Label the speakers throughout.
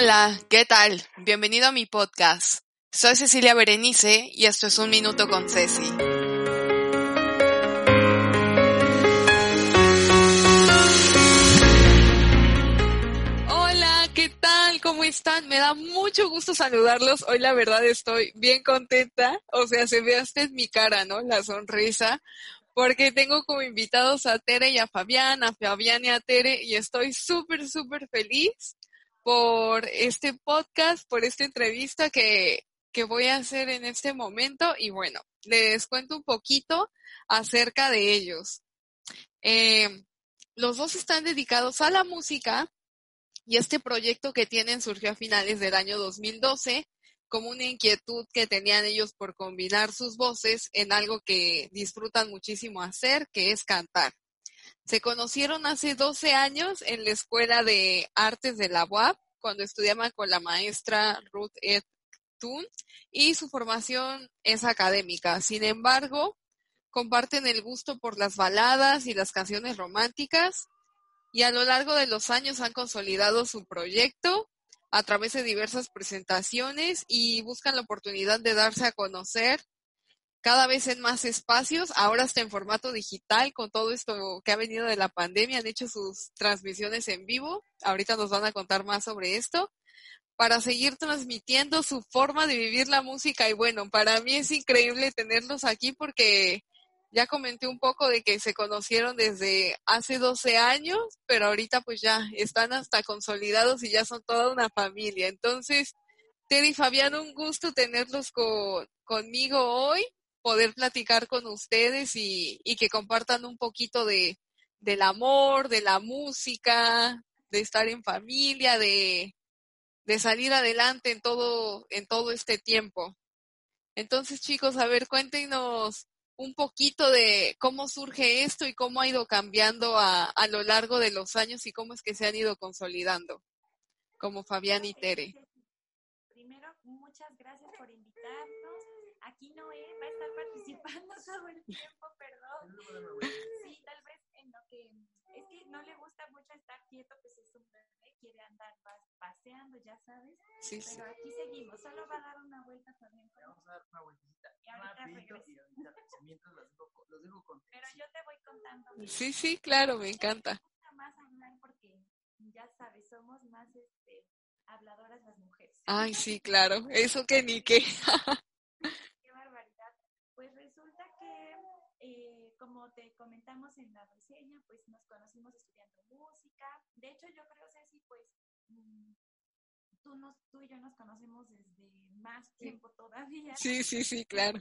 Speaker 1: Hola, ¿qué tal? Bienvenido a mi podcast. Soy Cecilia Berenice y esto es Un Minuto con Ceci. Hola, ¿qué tal? ¿Cómo están? Me da mucho gusto saludarlos. Hoy la verdad estoy bien contenta. O sea, se ve hasta en mi cara, ¿no? La sonrisa. Porque tengo como invitados a Tere y a Fabián, a Fabián y a Tere, y estoy súper, súper feliz por este podcast, por esta entrevista que, que voy a hacer en este momento y bueno, les cuento un poquito acerca de ellos. Eh, los dos están dedicados a la música y este proyecto que tienen surgió a finales del año 2012 como una inquietud que tenían ellos por combinar sus voces en algo que disfrutan muchísimo hacer, que es cantar. Se conocieron hace 12 años en la Escuela de Artes de la UAP, cuando estudiaban con la maestra Ruth Ed Thun, y su formación es académica. Sin embargo, comparten el gusto por las baladas y las canciones románticas, y a lo largo de los años han consolidado su proyecto a través de diversas presentaciones y buscan la oportunidad de darse a conocer cada vez en más espacios, ahora está en formato digital con todo esto que ha venido de la pandemia, han hecho sus transmisiones en vivo, ahorita nos van a contar más sobre esto, para seguir transmitiendo su forma de vivir la música. Y bueno, para mí es increíble tenerlos aquí porque ya comenté un poco de que se conocieron desde hace 12 años, pero ahorita pues ya están hasta consolidados y ya son toda una familia. Entonces, Tere y Fabián, un gusto tenerlos con, conmigo hoy poder platicar con ustedes y, y que compartan un poquito de, del amor, de la música, de estar en familia, de, de salir adelante en todo, en todo este tiempo. Entonces, chicos, a ver, cuéntenos un poquito de cómo surge esto y cómo ha ido cambiando a, a lo largo de los años y cómo es que se han ido consolidando, como Fabián y Tere.
Speaker 2: Primero, muchas gracias por invitarnos aquí Noé va a estar participando todo el tiempo, perdón. Sí, tal vez en lo que es que no le gusta mucho estar quieto, pues es un bebé, quiere andar paseando, ya sabes.
Speaker 1: Sí,
Speaker 2: pero
Speaker 1: sí.
Speaker 2: aquí seguimos, solo va a dar una vuelta también.
Speaker 3: Vamos a dar una vueltita.
Speaker 2: Y ahorita regreso.
Speaker 3: y ahorita regreso. Mientras los dejo, los dejo con
Speaker 2: Pero yo te voy contando.
Speaker 1: Sí, sí, claro, me encanta.
Speaker 2: Me gusta más hablar porque ya sabes, somos más este habladoras las mujeres.
Speaker 1: Ay, sí, claro, eso que ni qué.
Speaker 2: Pues resulta que, eh, como te comentamos en la reseña, pues nos conocimos estudiando música. De hecho, yo creo, Ceci, pues mm, tú, nos, tú y yo nos conocemos desde más tiempo todavía.
Speaker 1: Sí, sí, sí, claro.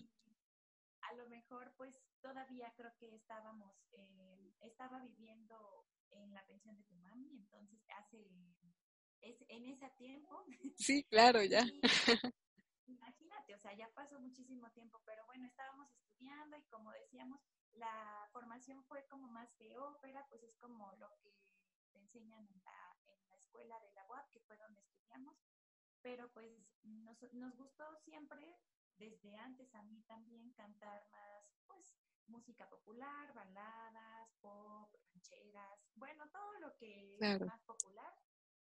Speaker 2: A lo mejor, pues todavía creo que estábamos, eh, estaba viviendo en la pensión de tu mami, entonces hace, es, en ese tiempo.
Speaker 1: Sí, claro, ya.
Speaker 2: Y, sea, ya pasó muchísimo tiempo, pero bueno, estábamos estudiando y como decíamos, la formación fue como más de ópera, pues es como lo que te enseñan en la, en la escuela de la UAP, que fue donde estudiamos, pero pues nos, nos gustó siempre, desde antes a mí también, cantar más, pues, música popular, baladas, pop, rancheras, bueno, todo lo que
Speaker 1: Claro.
Speaker 2: es más popular.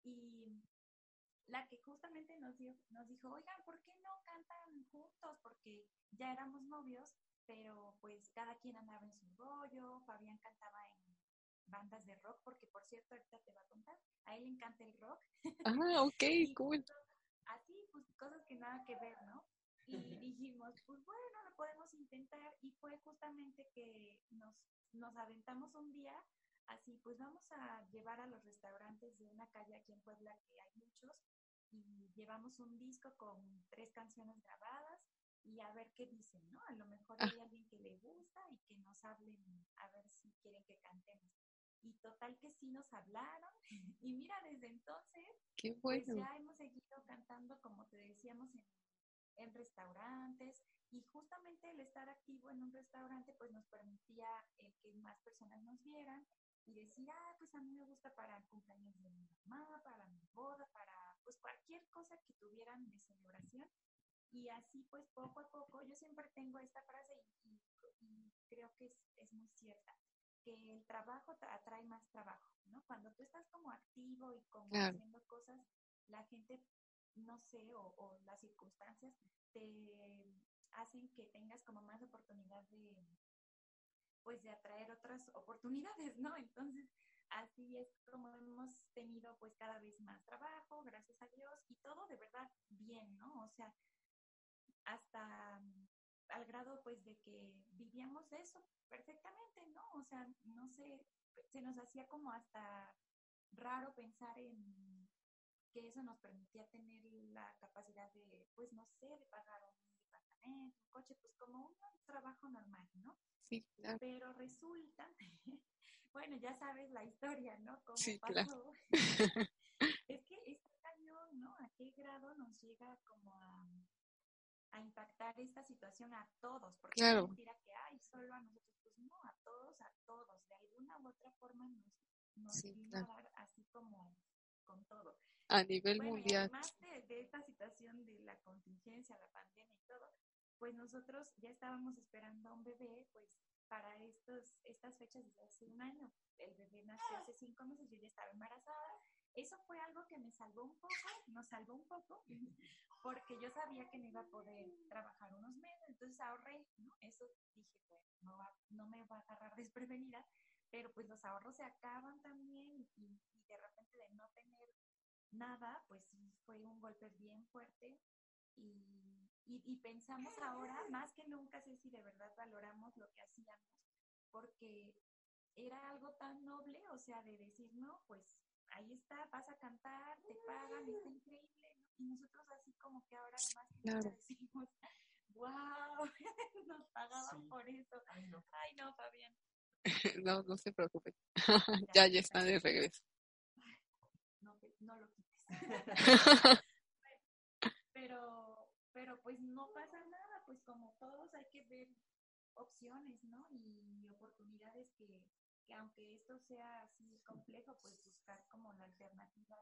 Speaker 2: Y la que justamente nos, dio, nos dijo, oigan, ¿por qué no cantan juntos? Porque ya éramos novios, pero pues cada quien andaba en su rollo, Fabián cantaba en bandas de rock, porque por cierto, ahorita te va a contar, a él le encanta el rock.
Speaker 1: Ah, ok, cool.
Speaker 2: Así, pues cosas que nada que ver, ¿no? Y dijimos, pues bueno, lo podemos intentar. Y fue justamente que nos, nos aventamos un día, así, pues vamos a llevar a los restaurantes de una calle aquí en Puebla, que hay muchos, y llevamos un disco con tres canciones grabadas y a ver qué dicen, ¿no? A lo mejor
Speaker 1: Ah.
Speaker 2: hay alguien que le gusta y que nos hablen a ver si quieren que cantemos. Y total que sí nos hablaron. Y mira, desde entonces
Speaker 1: Qué
Speaker 2: pues
Speaker 1: bueno.
Speaker 2: ya hemos seguido cantando, como te decíamos, en, en restaurantes y justamente el estar activo en un restaurante pues nos permitía el que más personas nos vieran y decir, ah, pues a mí me gusta para el cumpleaños de mi mamá, para mi boda, para pues cualquier cosa que tuvieran de celebración. Y así pues poco a poco, yo siempre tengo esta frase y, y- y creo que es, es muy cierta, que el trabajo atrae más trabajo, ¿no? Cuando tú estás como activo y como
Speaker 1: Claro.
Speaker 2: haciendo cosas, la gente, no sé, o, o las circunstancias te hacen que tengas como más oportunidad de, pues de atraer otras oportunidades, ¿no? Entonces, así es como hemos tenido pues cada vez más trabajo, gracias a Dios, y todo de verdad bien, ¿no? O sea, hasta al grado pues de que vivíamos eso perfectamente, ¿no? O sea, no sé, se nos hacía como hasta raro pensar en que eso nos permitía tener la capacidad de, pues no sé, de pagar un departamento, un coche, pues como un trabajo normal, ¿no?
Speaker 1: Sí, claro.
Speaker 2: Pero resulta, bueno, ya sabes la historia, ¿no? Cómo
Speaker 1: Sí,
Speaker 2: pasó.
Speaker 1: claro.
Speaker 2: es que está cañón, ¿no? ¿A qué grado nos llega como a, a impactar esta situación a todos? Porque
Speaker 1: Claro.
Speaker 2: es mentira que hay solo a nosotros, pues no, a todos, a todos. De alguna u otra forma nos, nos
Speaker 1: Sí,
Speaker 2: vino
Speaker 1: claro.
Speaker 2: a dar así como con todo.
Speaker 1: A nivel
Speaker 2: Bueno,
Speaker 1: mundial.
Speaker 2: además de, de esta situación de la contingencia, la pandemia y todo, pues nosotros ya estábamos esperando a un bebé, pues para estos, estas fechas desde hace un año. El bebé nació hace cinco meses, yo ya estaba embarazada. Eso fue algo que me salvó un poco, nos salvó un poco, porque yo sabía que no iba a poder trabajar unos meses, entonces ahorré, ¿no? Eso dije, bueno, no, va- no me va a agarrar desprevenida, pero pues los ahorros se acaban también y, y de repente de no tener nada, pues sí fue un golpe bien fuerte y, y, y pensamos ahora, más que nunca, sé si de verdad valoramos lo que hacíamos, porque era algo tan noble, o sea, de decir, no, pues ahí está, vas a cantar, te pagan, está increíble, ¿no? Y nosotros así como que ahora más que nunca
Speaker 1: Claro.
Speaker 2: decimos, wow, nos pagaban
Speaker 3: Sí.
Speaker 2: por eso.
Speaker 3: Ay, no.
Speaker 2: Ay, no, Fabián.
Speaker 1: No, no se preocupe. Ya, ya está de regreso.
Speaker 2: no, no lo quites. Pues no pasa nada, pues como todos hay que ver opciones, ¿no? Y oportunidades que, que aunque esto sea así complejo, pues buscar como la alternativa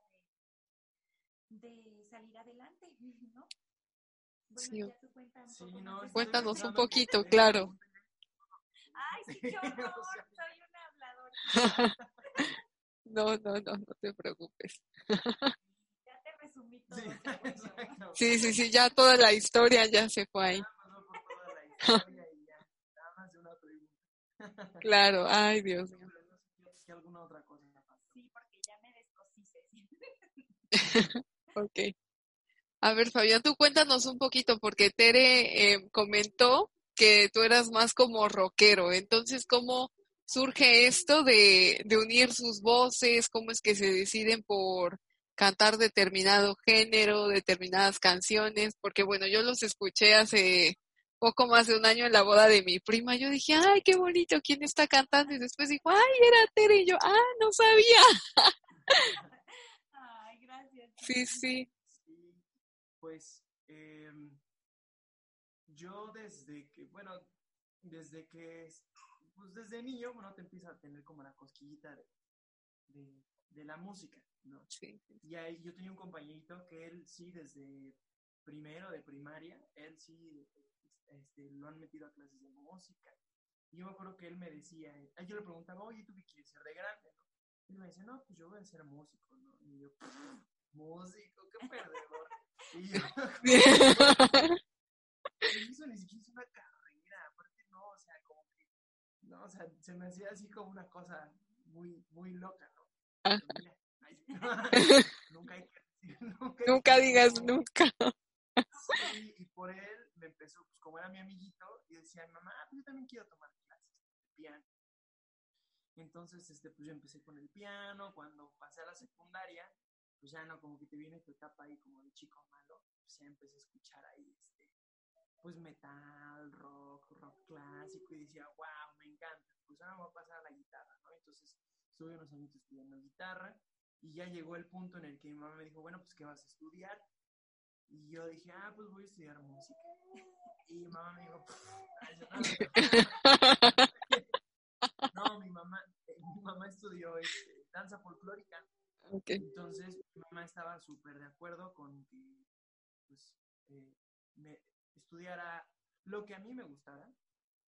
Speaker 2: de, de salir adelante, ¿no? Bueno,
Speaker 1: Sí,
Speaker 2: ya tú cuenta un
Speaker 3: Sí,
Speaker 2: poco
Speaker 3: no,
Speaker 2: más
Speaker 1: Cuéntanos un poquito, claro.
Speaker 2: Ay, sí, qué horror, soy una habladora.
Speaker 1: No, no, no, no te preocupes.
Speaker 2: Resumí todo.
Speaker 3: Sí.
Speaker 1: Sí, sí, sí, ya toda la historia ya se fue ahí.
Speaker 3: Ya pasó por toda la historia y ya. Nada más de una pregunta.
Speaker 1: Claro, ay, Dios mío.
Speaker 3: Alguna otra cosa.
Speaker 2: Sí, porque ya me.
Speaker 1: Ok. A ver, Fabián, tú cuéntanos un poquito, porque Tere eh, comentó que tú eras más como rockero. Entonces, ¿cómo surge esto de, de unir sus voces? ¿Cómo es que se deciden por cantar determinado género, determinadas canciones? Porque, bueno, yo los escuché hace poco más de un año en la boda de mi prima. Yo dije, ay, qué bonito, ¿quién está cantando? Y después dijo, ay, era Tere. Y yo, ah, no sabía.
Speaker 2: Ay, gracias.
Speaker 1: Sí, sí.
Speaker 3: Sí, pues em, yo desde que, bueno, desde que, pues desde niño, bueno, te empieza a tener como la cosquillita de, de, de la música, ¿no?
Speaker 1: Sí,
Speaker 3: Y ahí yo tenía un compañerito que él sí, desde primero de primaria, él sí este, lo han metido a clases de música. Y yo me acuerdo que él me decía, yo le preguntaba, oye, ¿tú qué quieres ser de grande? ¿no? Y él me decía, no, pues yo voy a ser músico, ¿no? Y yo, músico, qué perdedor. Y yo, "Y eso ni siquiera es una carrera, aparte no, o sea, como que, no, o sea, se me hacía así como una cosa muy, muy loca, nunca hay que nunca, hay
Speaker 1: Nunca
Speaker 3: que
Speaker 1: digas nunca.
Speaker 3: Sí, y por él me empezó, pues como era mi amiguito, y decía, mamá, pues yo también quiero tomar clases de piano. Entonces, este, pues yo empecé con el piano, cuando pasé a la secundaria, pues ya no, como que te viene tu etapa ahí como de chico malo, pues ya empecé a escuchar ahí, este, pues metal, rock, rock clásico y decía, wow, me encanta, pues ahora me voy a pasar a la guitarra, ¿no? Entonces estuve unos años estudiando guitarra y ya llegó el punto en el que mi mamá me dijo, bueno, pues ¿qué vas a estudiar? Y yo dije, ah, pues voy a estudiar música. Y mi mamá me dijo, no, mi mamá, eh, mi mamá estudió este, danza folclórica.
Speaker 1: Okay.
Speaker 3: Entonces, mi mamá estaba súper de acuerdo con que pues, eh, me estudiara lo que a mí me gustara.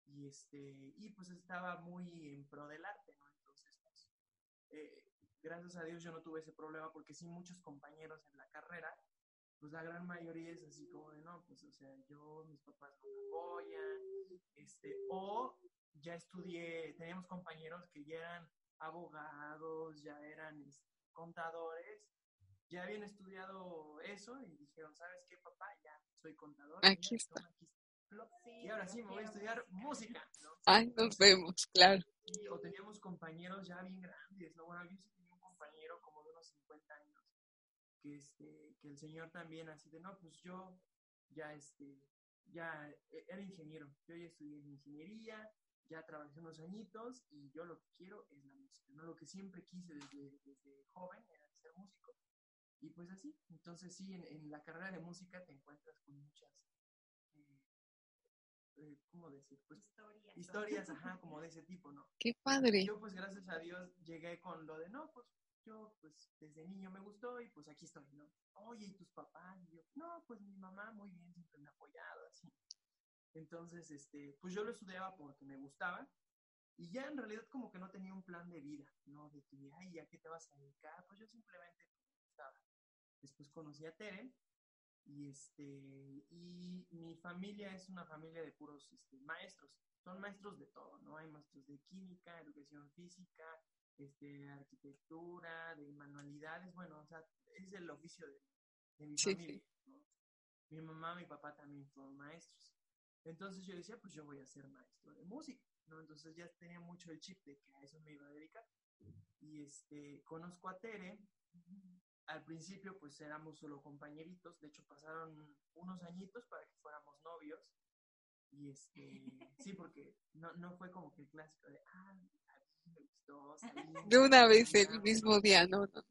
Speaker 3: Y, este, y pues estaba muy en pro del arte, ¿no? Eh, gracias a Dios yo no tuve ese problema porque sí muchos compañeros en la carrera, pues la gran mayoría es así como de, no, pues o sea, yo, mis papás no me apoyan, este, o ya estudié, teníamos compañeros que ya eran abogados, ya eran este, contadores, ya habían estudiado eso y dijeron, ¿sabes qué, papá? Ya soy contador.
Speaker 1: Está.
Speaker 3: aquí está. Y ahora sí me voy a estudiar música, ¿no?
Speaker 1: Ay, nos vemos, claro.
Speaker 3: Y- o teníamos compañeros ya bien grandes, ¿no? Bueno, yo sí tenía un compañero como de unos 50 años, que, este, que el señor también así de, no, pues yo ya, este, ya e- era ingeniero, yo ya estudié ingeniería, ya trabajé unos añitos y yo lo que quiero es la música, ¿no? Lo que siempre quise desde, joven era ser músico. Y pues así, entonces sí, en, en la carrera de música te encuentras con muchas, eh, ¿cómo decir? Pues
Speaker 2: Historias.
Speaker 3: historias, ajá, como de ese tipo, ¿no?
Speaker 1: Qué padre.
Speaker 3: Yo pues gracias a Dios llegué con lo de, no, pues yo pues desde niño me gustó y pues aquí estoy, ¿no? Oye, ¿y tus papás? Y yo, no, pues mi mamá muy bien, siempre me ha apoyado, así. Entonces, este, pues yo lo estudiaba porque me gustaba y ya en realidad como que no tenía un plan de vida, ¿no? De que, ay, ¿a qué te vas a dedicar? Pues yo simplemente me gustaba. Después conocí a Tere y este, y mi familia es una familia de puros este, maestros. Son maestros de todo, ¿no? Hay maestros de química, educación física, este, arquitectura, de manualidades, bueno, o sea, es el oficio de, de mi
Speaker 1: Sí,
Speaker 3: familia, ¿no? Mi mamá, mi papá también fueron maestros. Entonces yo decía, pues yo voy a ser maestro de música, ¿no? Entonces ya tenía mucho el chip de que a eso me iba a dedicar. Y este, conozco a Tere. Al principio, pues éramos solo compañeritos. De hecho, pasaron unos añitos para que fuéramos novios. Y este, sí, porque no, no fue como que el clásico de, ah, a mí me gustó. salimos,
Speaker 1: De una vez el
Speaker 3: caminamos".
Speaker 1: mismo día, ¿no? no.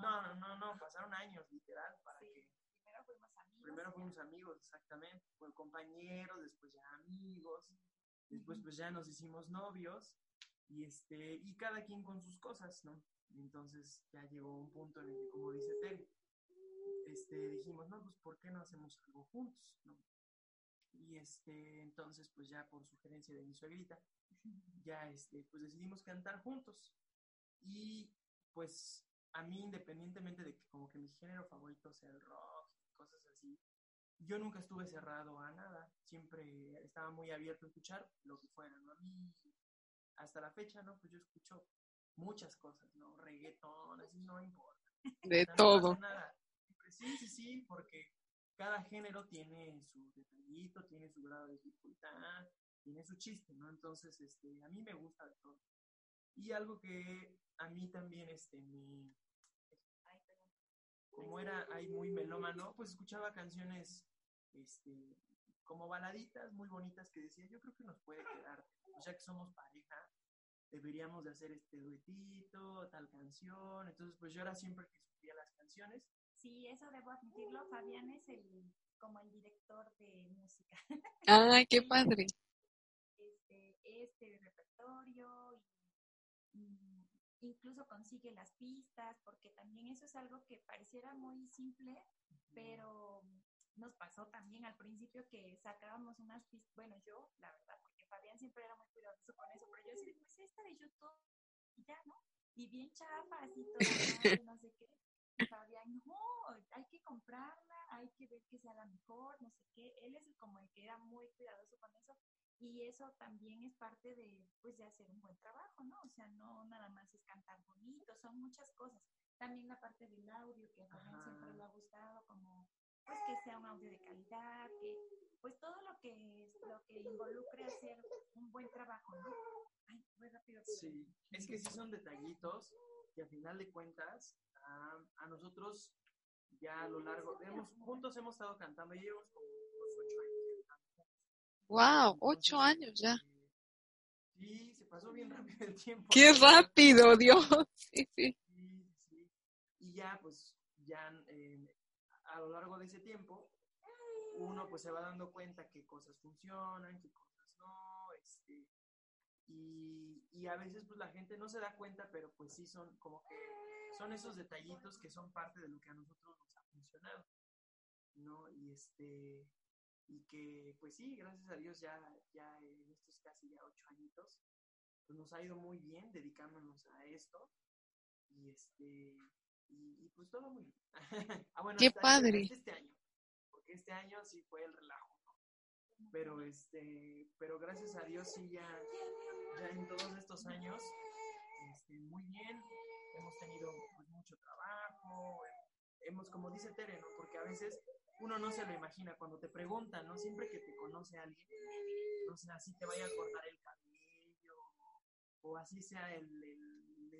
Speaker 3: No, no, no, no, pasaron años, literal, para
Speaker 2: Sí,
Speaker 3: que
Speaker 2: primero fuimos amigos.
Speaker 3: Primero fuimos amigos, exactamente. Fue compañeros, después ya amigos. Después pues ya nos hicimos novios. Y este, y cada quien con sus cosas, ¿no? Entonces ya llegó un punto en el que, como dice Tere, este, dijimos, no, pues ¿por qué no hacemos algo juntos? Y este, entonces, pues ya por sugerencia de mi suegrita, ya este, pues decidimos cantar juntos. Y pues a mí, independientemente de que como que mi género favorito sea el rock y cosas así, yo nunca estuve cerrado a nada. Siempre estaba muy abierto a escuchar lo que fuera, ¿no? A mí, hasta la fecha, ¿no? Pues yo escucho muchas cosas, ¿no? Reggaetón, así no importa.
Speaker 1: De
Speaker 3: no
Speaker 1: todo.
Speaker 3: pasa nada. Sí, sí, sí, porque cada género tiene su detallito, tiene su grado de dificultad, tiene su chiste, ¿no? Entonces, este, a mí me gusta de todo. Y algo que a mí también, este, me, como era ahí muy melómano, pues escuchaba canciones, este, como baladitas muy bonitas que decía, yo creo que nos puede quedar, sea que somos pareja, deberíamos de hacer este duetito, tal canción, entonces pues yo era siempre que escribía las canciones,
Speaker 2: Sí, eso debo admitirlo. Fabián es el como el director de música.
Speaker 1: Ay, qué padre.
Speaker 2: Este, este repertorio y, y incluso consigue las pistas, porque también eso es algo que pareciera muy simple, pero nos pasó también al principio que sacábamos unas pistas, bueno, yo, la verdad, porque Fabián siempre era muy cuidadoso con eso, pero yo decía, pues esta de YouTube, y ya, ¿no? Y bien chafas y todo, mal, no sé qué. Y Fabián, no, hay que comprarla, hay que ver que sea la mejor, no sé qué. Él es como el que era muy cuidadoso con eso. Y eso también es parte de, pues, de hacer un buen trabajo, ¿no? O sea, no nada más es cantar bonito, son muchas cosas. También la parte del audio, que a Fabián siempre le ha gustado, como, pues, que sea un audio de calidad, que, pues, todo lo que, es- lo que involucre hacer un buen trabajo, ¿no? Ay, muy rápido.
Speaker 3: Sí, es que sí son detallitos que a final de cuentas a, a nosotros ya a lo largo, hemos, juntos hemos estado cantando, ya llevamos como unos ocho años
Speaker 1: Wow, ocho años ya.
Speaker 3: Sí, se pasó bien rápido el tiempo.
Speaker 1: Qué rápido, Dios. Sí, sí.
Speaker 3: Sí, sí. Y ya, pues, ya eh, a lo largo de ese tiempo, uno pues se va dando cuenta qué cosas funcionan, qué cosas no, este, y, y a veces pues la gente no se da cuenta, pero pues sí son como que, son esos detallitos que son parte de lo que a nosotros nos ha funcionado, ¿no? Y este, y que pues sí, gracias a Dios ya, ya en estos casi ya ocho añitos, pues nos ha ido muy bien dedicándonos a esto, y este, y, y pues todo muy bien. ah, bueno,
Speaker 1: Qué
Speaker 3: hasta-
Speaker 1: padre.
Speaker 3: hasta este año, porque este año sí fue el relajo, ¿no? Pero este, pero gracias a Dios sí ya, ya en todos estos años, este, muy bien, hemos tenido pues, mucho trabajo, hemos, como dice Tere, ¿no? Porque a veces uno no se lo imagina cuando te preguntan, ¿no? Siempre que te conoce alguien, no sé, así te vaya a cortar el cabello, o así sea el, el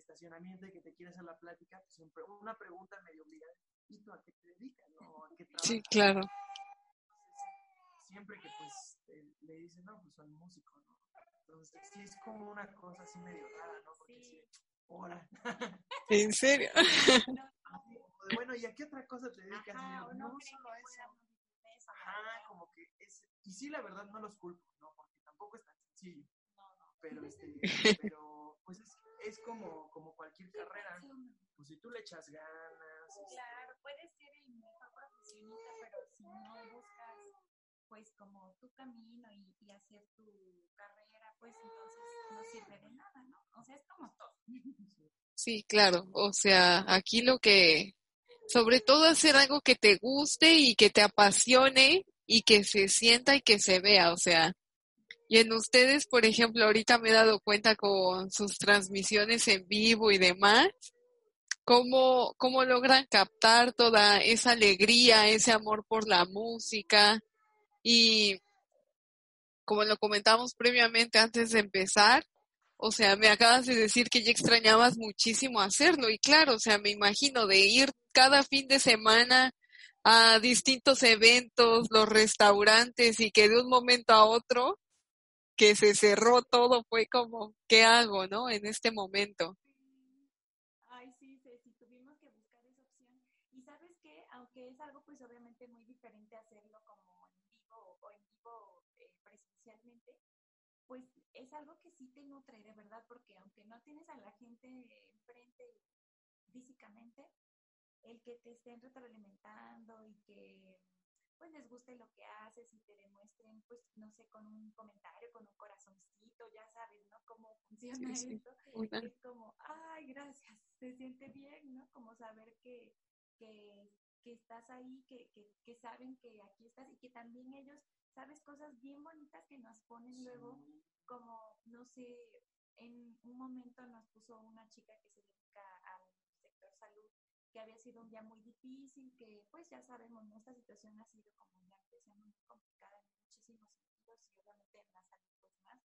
Speaker 3: estacionamiento y que te quieres hacer la plática, pues siempre una pregunta medio obligada, ¿y tú a qué te dedicas, no? ¿A qué trabajas?
Speaker 1: Sí, claro.
Speaker 3: Entonces, siempre que pues le dicen, no, pues soy músico, ¿no? Entonces, sí es como una cosa así medio rara, ¿no? Porque sí, hola.
Speaker 1: ¿En serio?
Speaker 3: Bueno, ¿y a qué otra cosa te dedicas?
Speaker 2: Ajá,
Speaker 3: no,
Speaker 2: no
Speaker 3: solo a
Speaker 2: que
Speaker 3: eso. Ajá, como que es... Y sí, la verdad, no los culpo, ¿no? Porque tampoco es tan sencillo. Pero, este, pero pues es, es como, como cualquier carrera. Pues si tú le echas ganas, este,
Speaker 2: Claro, puedes ser el mejor profesionista, pero si no buscas, pues, como tu camino y, y hacer tu carrera, pues entonces no sirve de nada, ¿no? O sea, es como todo.
Speaker 1: Sí, claro. O sea, aquí lo que, sobre todo hacer algo que te guste y que te apasione y que se sienta y que se vea. O sea, y en ustedes, por ejemplo, ahorita me he dado cuenta con sus transmisiones en vivo y demás, cómo, cómo logran captar toda esa alegría, ese amor por la música y como lo comentamos previamente antes de empezar, o sea, me acabas de decir que ya extrañabas muchísimo hacerlo y claro, o sea, me imagino de ir cada fin de semana a distintos eventos, los restaurantes y que de un momento a otro que se cerró todo fue como, ¿qué hago, no? En este momento.
Speaker 2: Ay, sí, Ceci, tuvimos que buscar esa opción. Y sabes qué, aunque es algo pues obviamente muy diferente hacerlo como en vivo o en vivo eh, presencialmente, pues es algo que sí te nutre de verdad, porque aunque no tienes a la gente enfrente físicamente, el que te estén retroalimentando y que pues les guste lo que haces y te demuestren, pues no sé, con un comentario, con un corazoncito, ya sabes, ¿no? Cómo funciona
Speaker 1: Sí, sí.
Speaker 2: esto
Speaker 1: Una-
Speaker 2: es como, ay, gracias, se siente bien, ¿no? Como saber que, que, que estás ahí, que, que, que saben que aquí estás y que también ellos, sabes, cosas bien bonitas que nos ponen luego, como, no sé, en un momento nos puso una chica que se salud, que había sido un día muy difícil, que pues ya sabemos, ¿no? Esta situación ha sido, como ya decía, muy complicada en muchísimos sentidos y obviamente en la salud pues más.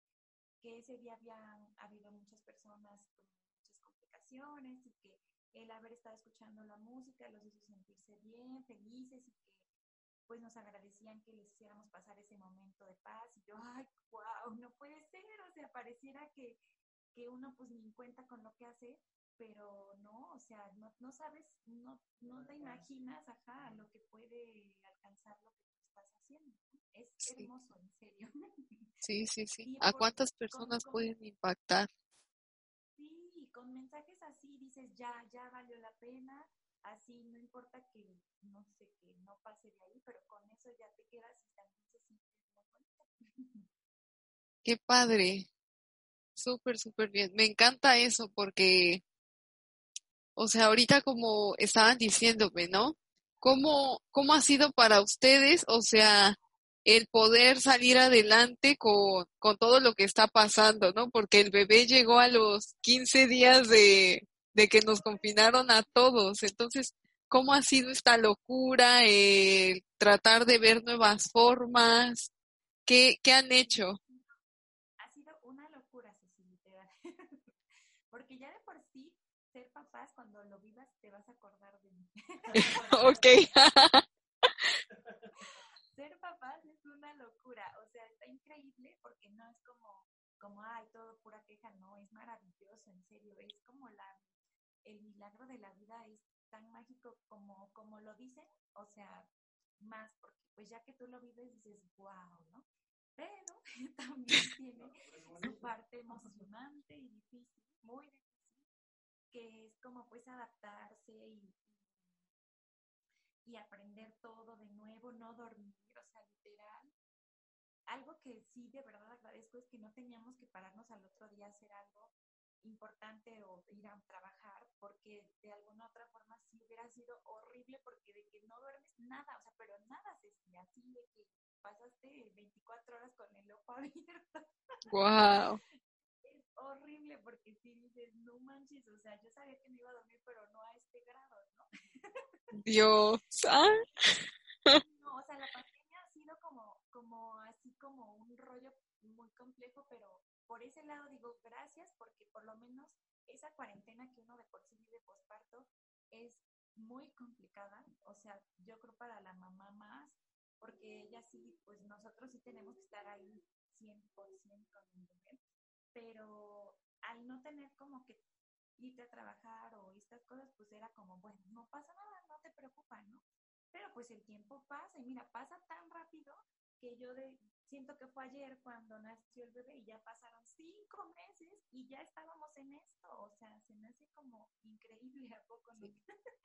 Speaker 2: Que ese día habían habido muchas personas con muchas complicaciones y que el haber estado escuchando la música los hizo sentirse bien, felices y que pues nos agradecían que les hiciéramos pasar ese momento de paz. Y yo, ay, wow, no puede ser, o sea, pareciera que, que uno pues ni en cuenta con lo que hace, pero no, o sea, no, no sabes, no, no te imaginas, ajá, lo que puede alcanzar lo que tú estás haciendo. Es
Speaker 1: Sí.
Speaker 2: hermoso, en serio.
Speaker 1: Sí, sí, sí. ¿A cuántas personas
Speaker 2: con-
Speaker 1: pueden impactar?
Speaker 2: Sí, y con mensajes así dices, ya, ya valió la pena, así no importa que, no sé, que no pase de ahí, pero con eso ya te quedas y también se siente bonito.
Speaker 1: Qué padre. Súper, súper bien. Me encanta eso porque, o sea, ahorita como estaban diciéndome, ¿no? ¿Cómo, cómo ha sido para ustedes, o sea, el poder salir adelante con, con todo lo que está pasando, ¿no? Porque el bebé llegó a los 15 días de, de que nos confinaron a todos. Entonces, ¿cómo ha sido esta locura, el tratar de ver nuevas formas? ¿Qué, qué han hecho?
Speaker 2: Ha sido una locura, Ceci, literal. Porque ya de por sí, cuando lo vivas, te vas a acordar de mí.
Speaker 1: Ok.
Speaker 2: ser papás es una locura, o sea, está increíble porque no es como, como, ay, todo pura queja, no, es maravilloso, en serio, es como la, el milagro de la vida es tan mágico como, como lo dicen, o sea, más, porque pues ya que tú lo vives dices, wow, ¿no? Pero también tiene su parte emocionante y difícil, muy difícil, que es como pues adaptarse y, y aprender todo de nuevo, no dormir, o sea, literal. Algo que sí de verdad agradezco es que no teníamos que pararnos al otro día a hacer algo importante o ir a trabajar, porque de alguna otra forma sí hubiera sido horrible porque de que no duermes nada, o sea, pero nada se así de que pasaste 24 horas con el ojo abierto.
Speaker 1: Wow.
Speaker 2: Horrible porque si dices, no manches, o sea, yo sabía que me iba a dormir, pero no a este grado, ¿no?
Speaker 1: Dios. ¿Ah?
Speaker 2: No, o sea, la pandemia ha sido como, como así como un rollo muy complejo, pero por ese lado digo gracias porque por lo menos esa cuarentena que uno de por sí vive posparto es muy complicada, o sea, yo creo para la mamá más, porque ella sí, pues nosotros sí tenemos que estar ahí 100% con el bebé, pero al no tener como que irte a trabajar o estas cosas, pues era como, bueno, no pasa nada, no te preocupa, ¿no? Pero pues el tiempo pasa y mira, pasa tan rápido que yo de, siento que fue ayer cuando nació el bebé y ya pasaron cinco meses y ya estábamos en esto, o sea, se me hace como increíble a poco, ¿no?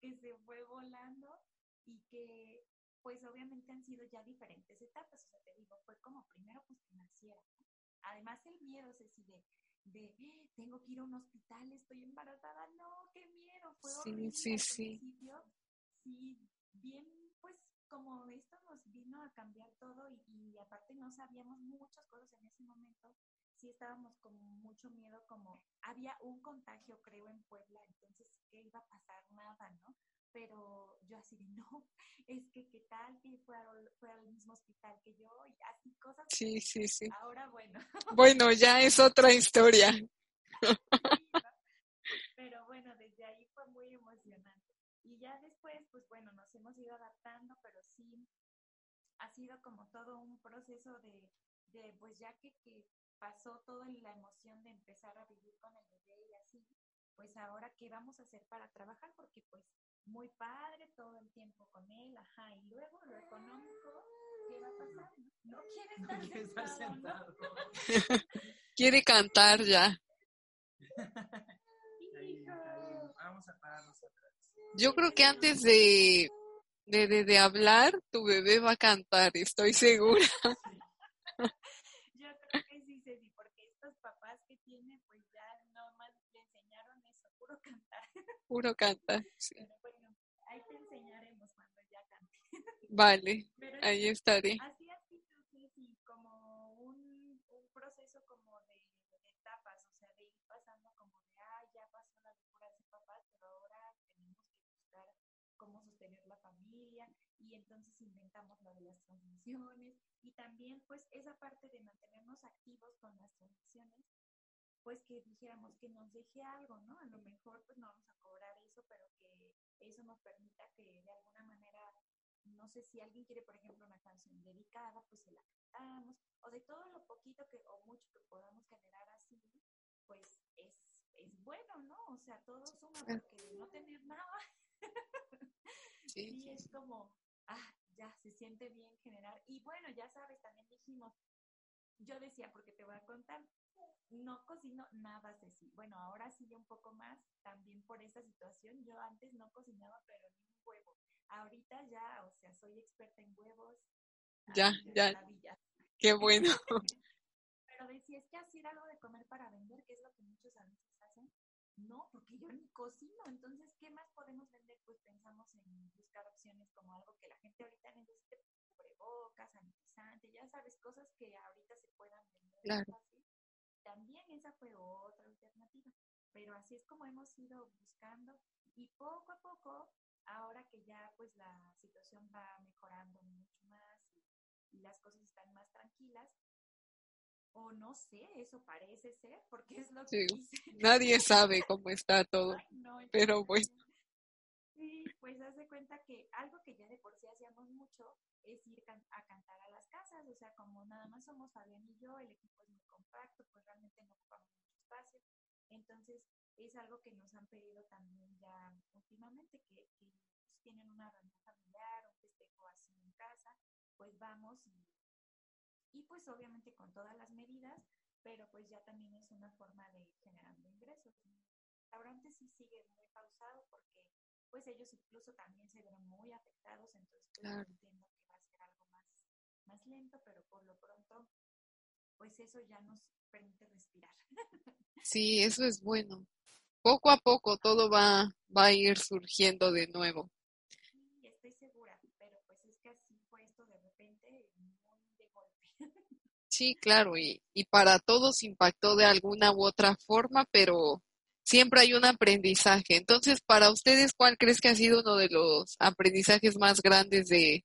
Speaker 2: que se fue volando y que pues obviamente han sido ya diferentes etapas, o sea, te digo, fue como primero pues que naciera, ¿no? Además el miedo, Ceci, de, de tengo que ir a un hospital, estoy embarazada, no, qué miedo, fue
Speaker 1: Sí,
Speaker 2: horrible
Speaker 1: sí,
Speaker 2: al
Speaker 1: sí.
Speaker 2: principio, sí, bien, pues como esto nos vino a cambiar todo y, y aparte no sabíamos muchas cosas en ese momento, sí estábamos con mucho miedo, como había un contagio, creo, en Puebla, entonces, ¿qué iba a pasar? Nada, ¿no? Pero yo así de, no, es que qué tal que fue al, fue al mismo hospital que yo y así cosas.
Speaker 1: Sí, sí, sí.
Speaker 2: Ahora, bueno.
Speaker 1: Bueno, ya es otra historia.
Speaker 2: Sí, ¿no? Pero bueno, desde ahí fue muy emocionante. Y ya después, pues bueno, nos hemos ido adaptando, pero sí ha sido como todo un proceso de, de pues ya que, que pasó toda la emoción de empezar a vivir con el bebé y así, pues ahora qué vamos a hacer para trabajar, porque pues muy padre todo el tiempo con él, ajá, y luego lo económico, ¿qué va a pasar? No quiere
Speaker 3: No
Speaker 2: estar
Speaker 3: quiere
Speaker 2: sentado.
Speaker 1: Quiere cantar ya.
Speaker 3: Vamos a pararnos atrás.
Speaker 1: Yo creo que antes de, de, de, de hablar, tu bebé va a cantar, estoy segura.
Speaker 2: cantar.
Speaker 1: sí.
Speaker 2: Pero bueno, ahí te enseñaremos cuando ya cante.
Speaker 1: Vale,
Speaker 2: Pero
Speaker 1: ahí
Speaker 2: sí,
Speaker 1: estaré.
Speaker 2: así sido, Ceci, como un, un proceso como de, de etapas, o sea, de ir pasando como de, ah, ya pasó la locura de papás, pero ahora tenemos que buscar cómo sostener la familia y entonces inventamos lo de las transmisiones y también pues esa parte de mantenernos activos con las transmisiones pues que dijéramos que nos deje algo, ¿no? A lo mejor pues no vamos a cobrar eso, pero que eso nos permita que de alguna manera, no sé si alguien quiere, por ejemplo, una canción dedicada, pues se la cantamos, o de todo lo poquito que, o mucho que podamos generar así, pues es, es bueno, ¿no? O sea, todo suma porque de no tener nada,
Speaker 1: Sí,
Speaker 2: sí
Speaker 1: sí,
Speaker 2: es como, ah, ya se siente bien generar. Y bueno, ya sabes, también dijimos, yo decía, porque te voy a contar, no cocino nada, Ceci. Bueno, ahora sí ya un poco más, también por esa situación. Yo antes no cocinaba, pero ni un huevo. Ahorita ya, o sea, soy experta en huevos.
Speaker 1: Ya, ya.
Speaker 2: maravilla.
Speaker 1: Qué bueno.
Speaker 2: Pero decía, es que hacer algo de comer para vender, que es lo que muchos a veces hacen. No, porque yo ni cocino. Entonces, ¿qué más podemos vender? Pues pensamos en buscar opciones como algo que la gente ahorita necesite, cubrebocas, sanitizante, ya sabes, cosas que ahorita se puedan vender
Speaker 1: Claro.
Speaker 2: fácil. También esa fue otra alternativa. Pero así es como hemos ido buscando y poco a poco, ahora que ya pues la situación va mejorando mucho más y, y las cosas están más tranquilas, o no sé, eso parece ser, porque es lo que
Speaker 1: Sí. Nadie sabe cómo está todo,
Speaker 2: Ay, no, yo
Speaker 1: pero
Speaker 2: no
Speaker 1: bueno.
Speaker 2: Sí, pues haz de cuenta que algo que ya de por sí hacíamos mucho es ir a cantar a las casas, o sea, como nada más somos Fabián y yo, el equipo es muy compacto, pues realmente no ocupamos mucho espacio. Entonces, es algo que nos han pedido también ya últimamente, que, que tienen una reunión familiar, un festejo así en casa, pues vamos y, y pues obviamente con todas las medidas, pero pues ya también es una forma de ir generando ingresos. El restaurante sí sigue muy pausado porque pues ellos incluso también se ven muy afectados, entonces pues,
Speaker 1: Claro.
Speaker 2: entiendo que va a ser algo más, más lento, pero por lo pronto pues eso ya nos permite respirar.
Speaker 1: Sí, eso es bueno. Poco a poco todo va, va a ir surgiendo de nuevo.
Speaker 2: Sí, estoy segura, pero pues es que así fue esto de repente, muy de golpe.
Speaker 1: Sí, claro, y, y para todos impactó de alguna u otra forma, pero siempre hay un aprendizaje. Entonces, para ustedes, ¿cuál crees que ha sido uno de los aprendizajes más grandes de,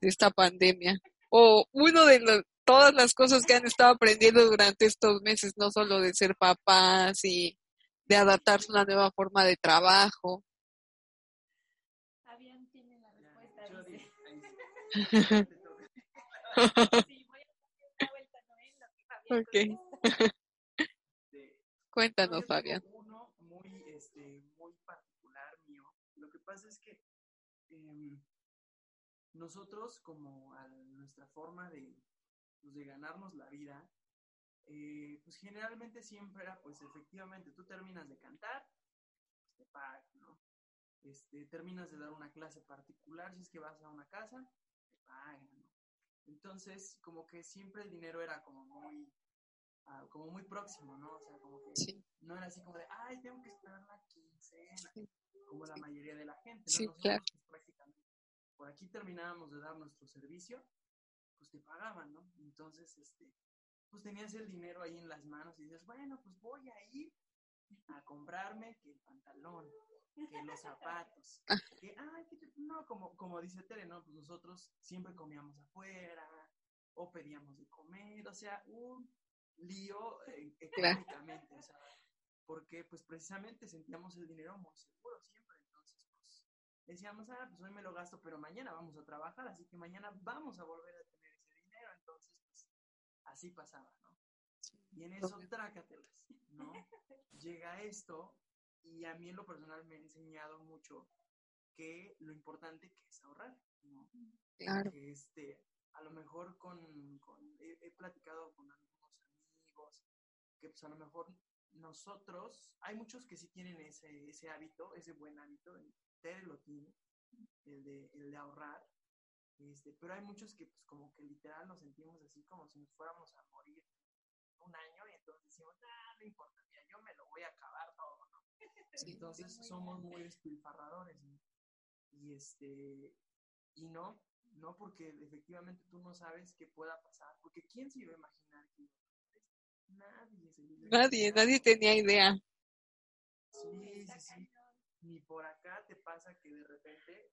Speaker 1: de esta pandemia? O uno de los, todas las cosas que han estado aprendiendo durante estos meses, no solo de ser papás y de adaptarse a una nueva forma de trabajo.
Speaker 2: Fabián tiene la respuesta,
Speaker 3: sí,
Speaker 2: voy a dar una vuelta, ¿no? En lo que Fabián
Speaker 1: Ok.
Speaker 2: contesta.
Speaker 3: Este,
Speaker 1: Cuéntanos, Fabián.
Speaker 3: tengo uno muy, este, muy particular mío. Lo que pasa es que em, nosotros, como a nuestra forma de, pues, de ganarnos la vida, eh, pues generalmente siempre era, pues efectivamente, tú terminas de cantar, pues te pagan, ¿no? Este, terminas de dar una clase particular, si es que vas a una casa, te pagan, ¿no? Entonces, como que siempre el dinero era como muy, ah, como muy próximo, ¿no? O sea, como que
Speaker 1: Sí,
Speaker 3: no era así como de, ay, tengo que esperar la quincena,
Speaker 1: Sí.
Speaker 3: como la mayoría de la gente, ¿no?
Speaker 1: Sí,
Speaker 3: Nosotros,
Speaker 1: claro.
Speaker 3: pues, prácticamente, por aquí terminábamos de dar nuestro servicio, pues te pagaban, ¿no? Entonces, este, pues tenías el dinero ahí en las manos y dices, bueno, pues voy a ir a comprarme que el pantalón, que los zapatos, que, ay, que no, como, como dice Tere, ¿no? Pues nosotros siempre comíamos afuera, o pedíamos de comer, o sea, un lío eh,
Speaker 1: Claro.
Speaker 3: económicamente, o sea, porque pues precisamente sentíamos el dinero muy seguro siempre, entonces pues decíamos, ah, pues hoy me lo gasto, pero mañana vamos a trabajar, así que mañana vamos a volver a tener ese dinero, entonces pues así pasaba, ¿no? Y en eso, trácatelas, ¿no? Llega esto y a mí en lo personal me ha enseñado mucho que lo importante que es ahorrar, ¿no?
Speaker 1: Claro.
Speaker 3: que este, a lo mejor con, con- he, he platicado con que pues a lo mejor nosotros, hay muchos que sí tienen ese, ese hábito, ese buen hábito, Tere lo tiene, el de, el de ahorrar, este, pero hay muchos que pues como que literal nos sentimos así como si nos fuéramos a morir un año y entonces decimos, ah, no importa, mira, yo me lo voy a acabar todo, ¿no?
Speaker 1: Sí.
Speaker 3: Entonces
Speaker 2: muy
Speaker 3: somos muy despilfarradores, ¿no? Y este, y no, no porque efectivamente tú no sabes qué pueda pasar, porque ¿quién se iba a imaginar que iba a? Nadie
Speaker 1: Nadie, nadie tenía idea.
Speaker 3: Sí, sí, sí. Ni por acá te pasa que de repente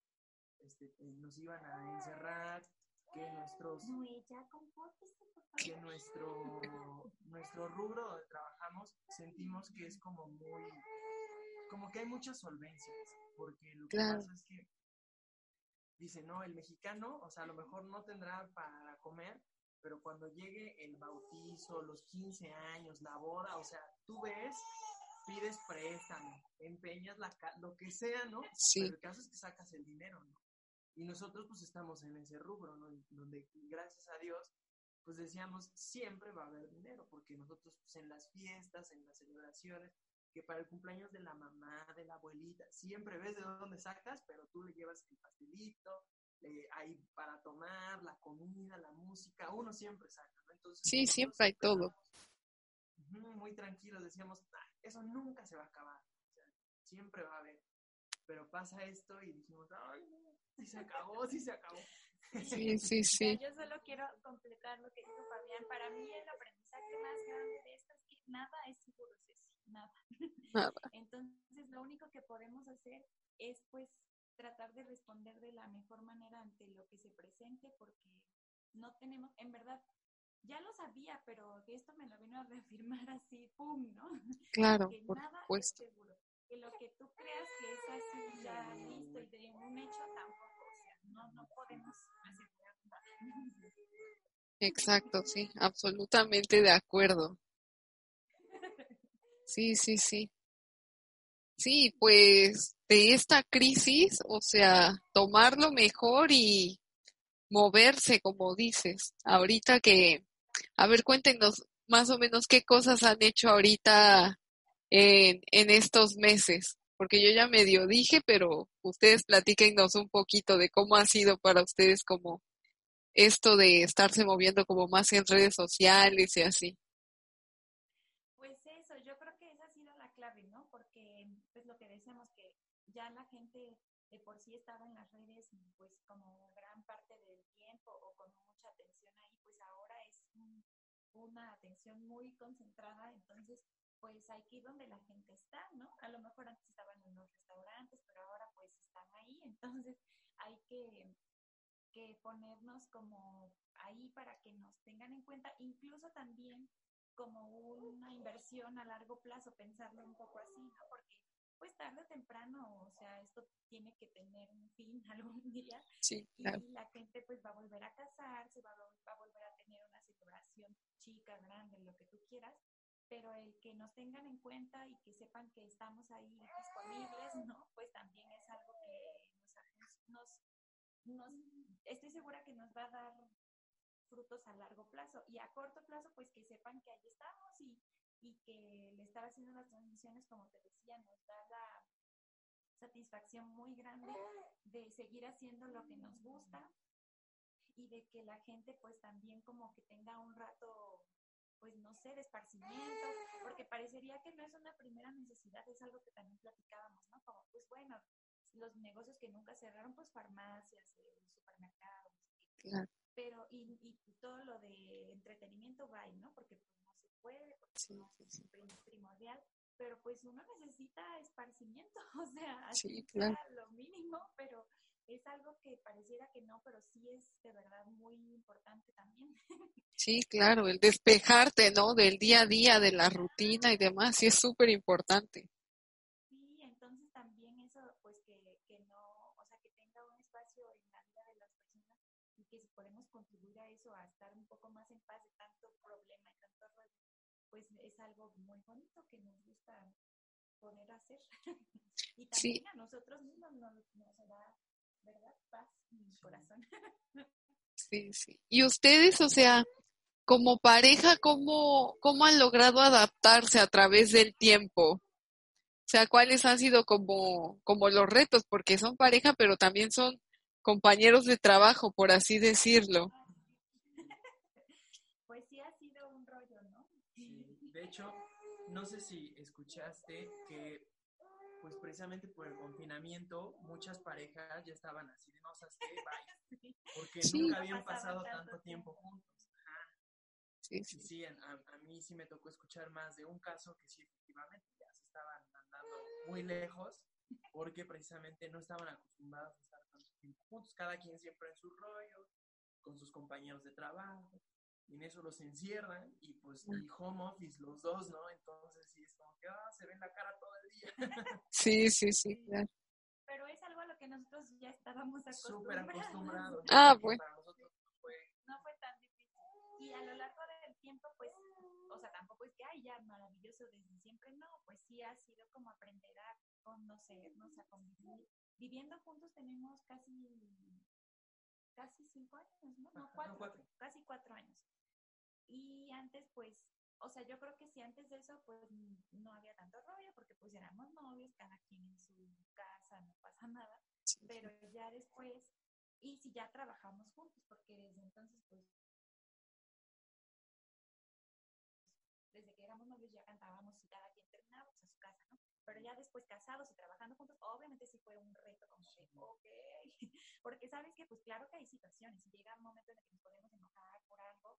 Speaker 3: este, eh, nos iban a encerrar, que nuestros que nuestro, nuestro rubro donde trabajamos sentimos que es como muy, como que hay muchas solvencias, porque lo que
Speaker 1: Claro.
Speaker 3: pasa es que dice, no, el mexicano, o sea, a lo mejor no tendrá para comer, pero cuando llegue el bautizo, los 15 años, la boda, o sea, tú ves, pides préstamo, empeñas la lo que sea, ¿no?
Speaker 1: Sí,
Speaker 3: Pero el caso es que sacas el dinero, ¿no? Y nosotros pues estamos en ese rubro, ¿no? Donde gracias a Dios, pues decíamos, siempre va a haber dinero, porque nosotros pues en las fiestas, en las celebraciones, que para el cumpleaños de la mamá, de la abuelita, siempre ves de dónde sacas, pero tú le llevas el pastelito, eh, ahí para tomar, la comida, la música, uno siempre saca, ¿no? Entonces,
Speaker 1: Sí, siempre hay todo.
Speaker 3: muy tranquilos, decíamos, "Ah, eso nunca se va a acabar, o sea, siempre va a haber. Pero pasa esto y dijimos, ay, no, sí se acabó, sí se acabó.
Speaker 1: sí, sí, sí.
Speaker 2: yo solo quiero completar lo que dijo Fabián. Para mí el aprendizaje más grande de esto es que nada es seguro, Ceci, nada.
Speaker 1: Nada.
Speaker 2: Entonces, lo único que podemos hacer es, pues, tratar de responder de la mejor manera ante lo que se presente, porque no tenemos, en verdad, ya lo sabía, pero esto me lo vino a reafirmar así, ¡pum!, ¿no?
Speaker 1: Claro,
Speaker 2: que
Speaker 1: por
Speaker 2: nada
Speaker 1: supuesto.
Speaker 2: es seguro. porque lo que tú creas que es así ya listo y de un hecho tampoco, o sea, no, no podemos asegurar nada.
Speaker 1: Exacto, sí, absolutamente de acuerdo. Sí, sí, sí. Sí, pues de esta crisis, o sea, tomarlo mejor y moverse, como dices. Ahorita que, a ver, cuéntenos más o menos qué cosas han hecho ahorita en, en estos meses, porque yo ya medio dije, pero ustedes platíquenos un poquito de cómo ha sido para ustedes como esto de estarse moviendo como más en redes sociales y así.
Speaker 2: Pues eso, yo creo que esa ha sido la clave, ¿no? Porque pues lo que decíamos que ya la gente de por sí estaba en las redes pues como gran parte del tiempo o con mucha atención ahí, pues ahora es un, una atención muy concentrada, entonces pues hay que ir donde la gente está, ¿no? A lo mejor antes estaban en los restaurantes, pero ahora pues están ahí, entonces hay que, que ponernos como ahí para que nos tengan en cuenta, incluso también como una inversión a largo plazo, pensarlo un poco así, ¿no? Porque pues tarde o temprano, o sea, esto tiene que tener un fin algún día.
Speaker 1: Sí, claro.
Speaker 2: Y la gente pues va a volver a casarse, va a, va a volver a tener una celebración chica, grande, lo que tú quieras, pero el que nos tengan en cuenta y que sepan que estamos ahí disponibles, ¿no? Pues también es algo que nos, nos, nos, estoy segura que nos va a dar frutos a largo plazo y a corto plazo pues que sepan que ahí estamos y, y que el estar haciendo las transmisiones como te decía nos da la satisfacción muy grande de seguir haciendo lo que nos gusta y de que la gente pues también como que tenga un rato pues no sé, de esparcimiento, porque parecería que no es una primera necesidad, es algo que también platicábamos, ¿no? Como, pues bueno, los negocios que nunca cerraron, pues farmacias, eh, supermercados,
Speaker 1: Claro.
Speaker 2: pero y, y todo lo de entretenimiento va, ¿no? Porque pues puede, porque
Speaker 1: Sí,
Speaker 2: no es primordial, pero pues uno necesita esparcimiento, o sea,
Speaker 1: Sí,
Speaker 2: así
Speaker 1: claro.
Speaker 2: lo mínimo, pero es algo que pareciera que no, pero sí es de verdad muy importante también.
Speaker 1: Sí, claro, el despejarte, ¿no? Del día a día, de la rutina y demás, sí es súper importante.
Speaker 2: Sí, entonces también eso, pues que, que no, o sea, que tenga un espacio en la vida de las personas y que si podemos contribuir a eso, a estar un poco más en paz de tanto problema y tanto rollo, pues es algo muy bonito que nos gusta poder hacer. y
Speaker 1: Sí.
Speaker 2: también a nosotros mismos nos, nos da, ¿verdad? Paz en el corazón.
Speaker 1: Sí, sí. Y ustedes, o sea, como pareja, ¿cómo, cómo han logrado adaptarse a través del tiempo? O sea, ¿cuáles han sido como, como los retos? Porque son pareja, pero también son compañeros de trabajo, por así decirlo.
Speaker 2: pues sí ha sido un rollo, ¿no?
Speaker 3: Sí, de hecho, no sé si escuchaste que, pues precisamente por el confinamiento, muchas parejas ya estaban así de no sabes qué, bye, porque
Speaker 1: Sí.
Speaker 3: nunca
Speaker 2: No
Speaker 3: habían pasado
Speaker 2: tanto
Speaker 3: tiempo juntos. Ajá.
Speaker 1: Sí, sí.
Speaker 3: sí, a, a mí sí me tocó escuchar más de un caso que sí, efectivamente, ya se estaban andando muy lejos porque precisamente no estaban acostumbrados a estar tanto tiempo juntos, cada quien siempre en su rollo, con sus compañeros de trabajo, y en eso los encierran y pues y home office los dos, ¿no? Entonces sí es como que ah, se ven la cara todo el día.
Speaker 1: Sí, sí, sí, claro.
Speaker 2: Pero es algo a lo que nosotros ya estábamos
Speaker 3: Súper
Speaker 2: acostumbrados.
Speaker 3: acostumbrados.
Speaker 1: Ah, bueno.
Speaker 3: Para nosotros pues, fue
Speaker 2: no fue tan difícil. Y a lo largo del tiempo, pues, o sea, tampoco es que, ay, ya maravilloso desde siempre, no, pues sí ha sido como aprender a conocernos, a convivir. Viviendo juntos tenemos casi, casi cinco años, ¿no? No, cuatro,
Speaker 3: no, cuatro.
Speaker 2: casi cuatro años. Y antes, pues, o sea, yo creo que si antes de eso, pues, no había tanto rollo, porque pues éramos novios, cada quien en su casa, no pasa nada pero ya después, y si ya trabajamos juntos, porque desde entonces, pues, desde que éramos novios ya cantábamos y cada quien terminábamos a su casa, ¿no? Pero ya después casados y trabajando juntos, obviamente sí fue un reto como de, ok, porque sabes que, pues claro que hay situaciones, y llega un momento en el que nos podemos enojar por algo,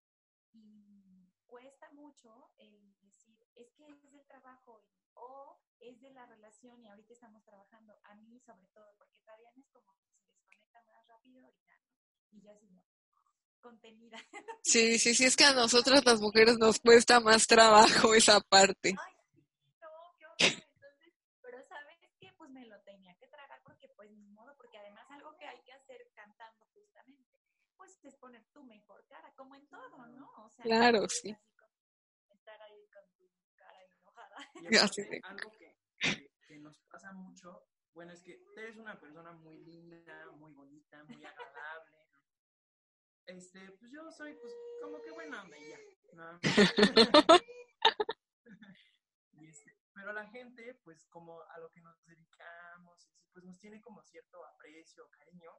Speaker 2: y cuesta mucho el decir, es que es del trabajo, y- o es de la relación, y ahorita estamos trabajando, a mí sobre todo, porque Fabián es como que se desconecta más rápido y ya, ¿no? Y yo así, ¿no? contenida.
Speaker 1: Sí, sí, sí, es que a nosotras las mujeres nos cuesta más trabajo esa parte.
Speaker 2: Ay, no, qué horror. Entonces, pero sabes pues es poner tu mejor cara, como en todo, ¿no? O sea,
Speaker 1: Claro,
Speaker 2: no
Speaker 1: sí.
Speaker 2: así como estar ahí con tu cara enojada.
Speaker 3: Y aparte, algo que, que- que nos pasa mucho, bueno, es que tú eres una persona muy linda, muy bonita, muy agradable. ¿no? Este, pues yo soy, pues, como que buena onda y ya. ¿no? Y este, pero la gente, pues, como a lo que nos dedicamos, pues nos tiene como cierto aprecio, cariño.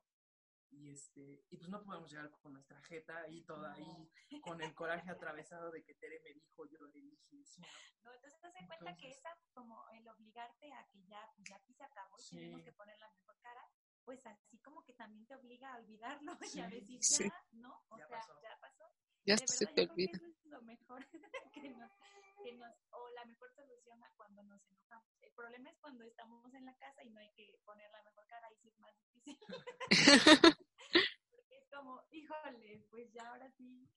Speaker 3: Y este, y pues no podemos llegar con nuestra jeta ahí toda ahí, con el coraje atravesado de que Tere me dijo, yo le dije, sí, ¿no?
Speaker 2: No, entonces te das cuenta que esa, como el obligarte a que ya, pues ya aquí se acabó y
Speaker 3: Sí.
Speaker 2: tenemos que poner la mejor cara, pues así como que también te obliga a olvidarlo y a
Speaker 3: Sí.
Speaker 2: decir,
Speaker 1: Sí.
Speaker 2: ya, ¿no? O
Speaker 3: Ya
Speaker 2: sea,
Speaker 3: pasó.
Speaker 2: ya pasó.
Speaker 1: Ya
Speaker 2: de
Speaker 1: se
Speaker 2: verdad,
Speaker 1: te
Speaker 2: yo creo que
Speaker 1: olvida.
Speaker 2: eso es lo mejor que nos, que nos, o la mejor solución a cuando nos enojamos. El problema es cuando estamos en la casa y no hay que poner la mejor cara, ahí sí es más difícil. Porque es como, híjole, pues ya ahora sí,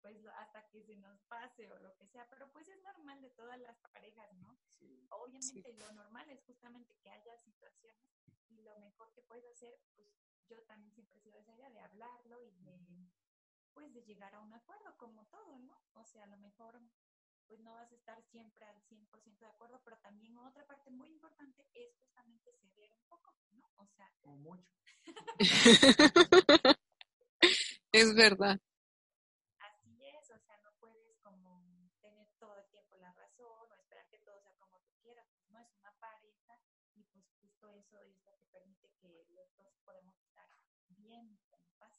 Speaker 2: pues hasta que se nos pase o lo que sea, pero pues es normal de todas las parejas, ¿no?
Speaker 3: Sí.
Speaker 2: Obviamente lo normal es justamente que haya situaciones y lo mejor que puedes hacer, pues yo también siempre he sido esa idea de hablarlo y de, pues de llegar a un acuerdo como todo, ¿no? O sea, a lo mejor pues no vas a estar siempre al 100% de acuerdo, pero también otra parte muy importante es justamente ceder un poco, ¿no? O sea,
Speaker 3: O mucho.
Speaker 1: Es verdad.
Speaker 2: así es, o sea, no puedes como tener todo el tiempo la razón o esperar que todo sea como tú quieras, pues no es una pareja y pues justo eso es lo que permite que los dos podemos estar bien, en paz.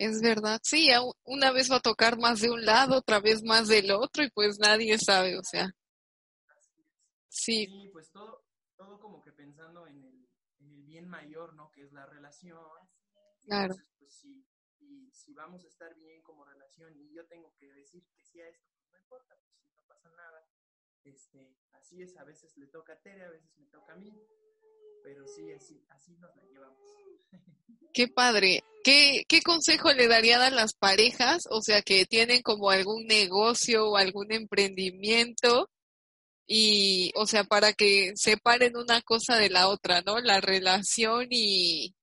Speaker 1: Es verdad. Sí, a- una vez va a tocar más de un lado, otra vez más del otro y pues nadie sabe, o sea,
Speaker 3: Así es.
Speaker 1: sí,
Speaker 3: Sí, pues todo, todo como que pensando en el, en el bien mayor, ¿no? Que es la relación.
Speaker 1: Claro.
Speaker 3: Entonces, pues sí, y si vamos a estar bien como relación y yo tengo que decir que sí a esto, pues no importa, pues no pasa nada. Este, así es, a veces le toca a Tere, a veces me toca a mí, pero sí, así, nos la llevamos.
Speaker 1: Qué padre. ¿Qué, qué consejo le darían a las parejas? O sea, que tienen como algún negocio o algún emprendimiento y, o sea, para que separen una cosa de la otra, ¿no? La relación y,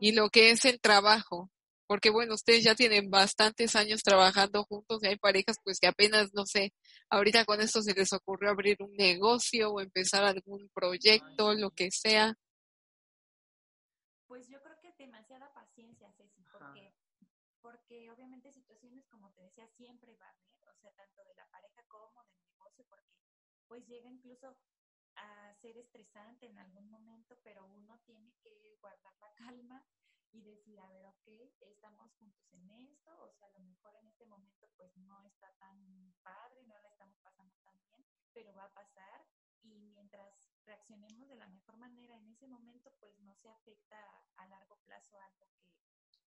Speaker 1: y lo que es el trabajo. Porque bueno, ustedes ya tienen bastantes años trabajando juntos y hay parejas pues que apenas, no sé, ahorita con esto se les ocurrió abrir un negocio o empezar algún proyecto, lo que sea.
Speaker 2: Pues yo creo que demasiada paciencia, Ceci, porque, porque obviamente situaciones, como te decía, siempre va a haber, o sea, tanto de la pareja como del negocio, porque pues llega incluso a ser estresante en algún momento, pero uno tiene que guardar la calma y decir, a ver, ok, estamos juntos en esto, o sea, a lo mejor en este momento pues no está tan padre, no la estamos pasando tan bien, pero va a pasar y mientras reaccionemos de la mejor manera en ese momento, pues no se afecta a largo plazo algo que,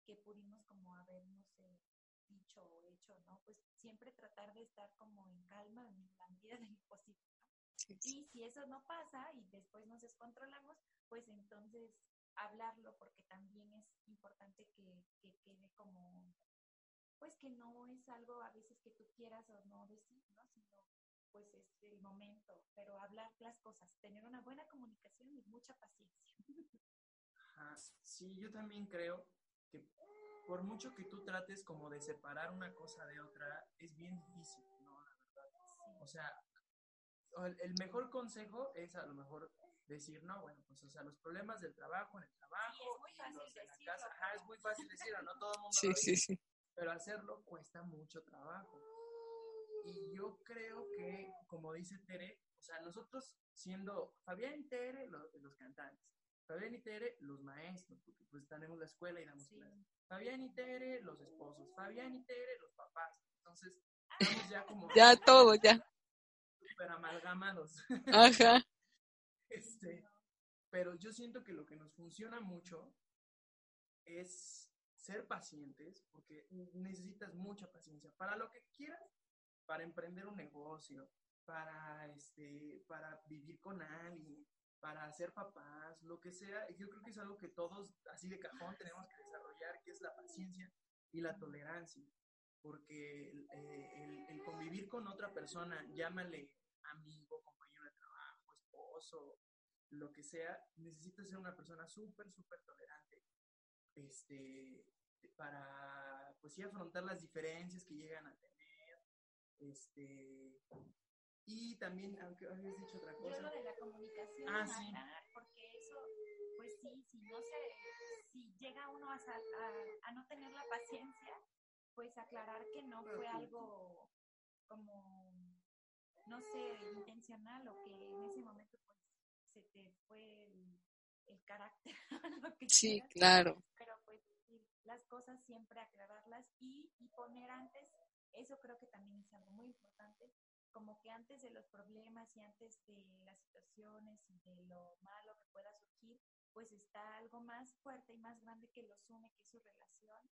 Speaker 2: que pudimos como haber, no sé, dicho o hecho, ¿no? Pues siempre tratar de estar como en calma en la medida de lo posible, ¿no?
Speaker 1: Sí, sí.
Speaker 2: Y si eso no pasa y después nos descontrolamos, pues entonces hablarlo porque también es importante que, que quede como, pues que no es algo a veces que tú quieras o no decir, ¿no? Sino pues es el momento, pero hablar las cosas, tener una buena comunicación y mucha paciencia.
Speaker 3: Ajá, Sí, yo también creo que por mucho que tú trates como de separar una cosa de otra, es bien difícil, ¿no? La verdad. O sea, el mejor consejo es a lo mejor decir, no, bueno, pues, o sea, los problemas del trabajo en el trabajo
Speaker 2: Sí, es muy fácil
Speaker 3: los de la
Speaker 2: decirlo,
Speaker 3: casa, ajá, es muy fácil decirlo, no todo el mundo
Speaker 1: Sí,
Speaker 3: lo
Speaker 1: sí,
Speaker 3: dice,
Speaker 1: sí.
Speaker 3: pero hacerlo cuesta mucho trabajo. Y yo creo que, como dice Tere, o sea, nosotros siendo Fabián y Tere los, los cantantes, Fabián y Tere los maestros, porque pues tenemos la escuela y damos
Speaker 2: Sí.
Speaker 3: clases. Fabián y Tere los esposos, Fabián y Tere los papás. Entonces, estamos ya como
Speaker 1: Ya todo, ya.
Speaker 3: súper amalgamados.
Speaker 1: Ajá.
Speaker 3: Este, pero yo siento que lo que nos funciona mucho es ser pacientes, porque necesitas mucha paciencia para lo que quieras, para emprender un negocio, para este, para vivir con alguien, para ser papás, lo que sea. Yo creo que es algo que todos, así de cajón, tenemos que desarrollar, que es la paciencia y la tolerancia, porque eh, el, el convivir con otra persona, llámale amigo, compañero lo que sea, necesitas ser una persona súper, súper tolerante. Este, para, pues sí, afrontar las diferencias que llegan a tener, este, y también, aunque habías dicho otra
Speaker 2: Yo
Speaker 3: cosa.
Speaker 2: lo de la comunicación,
Speaker 3: Ah, sí.
Speaker 2: porque eso, pues sí, si no se, si llega uno a, a, a no tener la paciencia, pues aclarar que no fue algo como, no sé, intencional o que en ese momento pues se te fue el, el carácter, lo que
Speaker 1: Sí,
Speaker 2: quieras,
Speaker 1: claro.
Speaker 2: pero pues las cosas siempre aclararlas y, y poner antes, eso creo que también es algo muy importante, como que antes de los problemas y antes de las situaciones y de lo malo que pueda surgir, pues está algo más fuerte y más grande que los une, que es su relación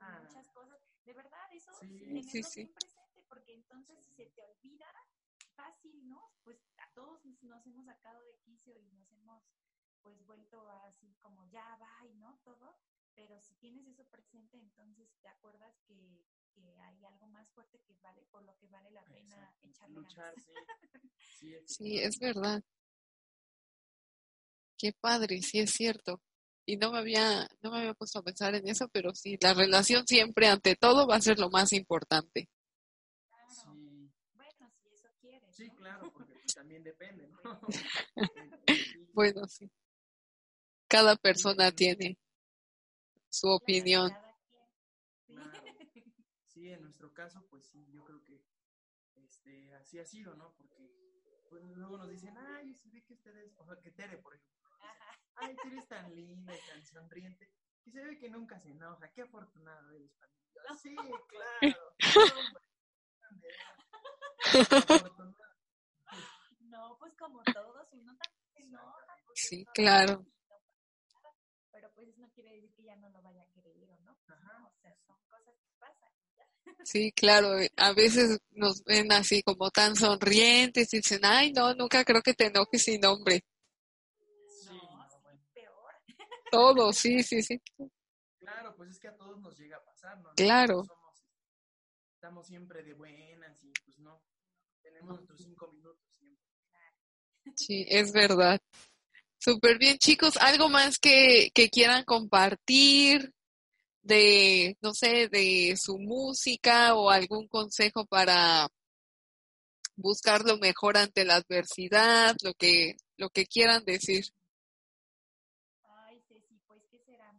Speaker 3: Ah.
Speaker 2: muchas cosas. De verdad, eso
Speaker 3: Sí,
Speaker 2: tenerlo
Speaker 1: sí, sí.
Speaker 2: bien presente, porque entonces si se te olvida fácil, ¿no? Pues todos nos- hemos sacado de quicio y nos hemos pues vuelto así como ya va y no todo, pero si tienes eso presente, entonces te acuerdas que, que hay algo más fuerte que vale, por lo que vale la pena echarle
Speaker 3: luchar,
Speaker 2: ganas.
Speaker 3: sí. Sí,
Speaker 1: Sí, es verdad. Qué padre, sí es cierto. Y no me había, no me había puesto a pensar en eso, pero sí, la relación siempre ante todo va a ser lo más importante.
Speaker 2: Claro.
Speaker 3: Sí,
Speaker 2: Bueno, si eso quieres.
Speaker 3: sí,
Speaker 2: ¿no?
Speaker 3: claro, porque pues, también depende, ¿no?
Speaker 1: Bueno, sí. Cada persona tiene su opinión.
Speaker 3: Claro. Sí, en nuestro caso, pues sí, yo creo que este, así ha sido, ¿no? Porque pues, luego nos dicen, ay, se ve que ustedes, o sea, que Tere, por ejemplo, dice, ay, Tere es tan linda y tan sonriente, y se ve que nunca se enoja, qué afortunado eres para mí. Yo, sí, claro, hombre, afortunado.
Speaker 2: Pues como todos, uno también se enoja. pues,
Speaker 1: Sí, claro.
Speaker 2: Pero pues eso no quiere decir que ya no lo vaya a querer o no.
Speaker 3: Ajá.
Speaker 2: ¿no? O sea, son cosas que pasan.
Speaker 1: Sí, claro. eh, A veces nos ven así como tan sonrientes y dicen, ay, no, nunca creo que te enojes sin nombre.
Speaker 3: Sí,
Speaker 2: no,
Speaker 3: no,
Speaker 2: sí,
Speaker 3: bueno.
Speaker 2: peor.
Speaker 1: Todo, sí, sí, sí.
Speaker 3: Claro, pues es que a todos nos llega a pasar, ¿no?
Speaker 1: Claro.
Speaker 3: Nosotros somos, estamos siempre de buenas y pues no, tenemos nuestros cinco minutos.
Speaker 1: Sí, es verdad. Súper bien, chicos. ¿Algo más que, que quieran compartir de, no sé, de su música o algún consejo para buscar lo mejor ante la adversidad, lo que, lo que quieran decir?
Speaker 2: Ay, Ceci, pues, ¿qué será?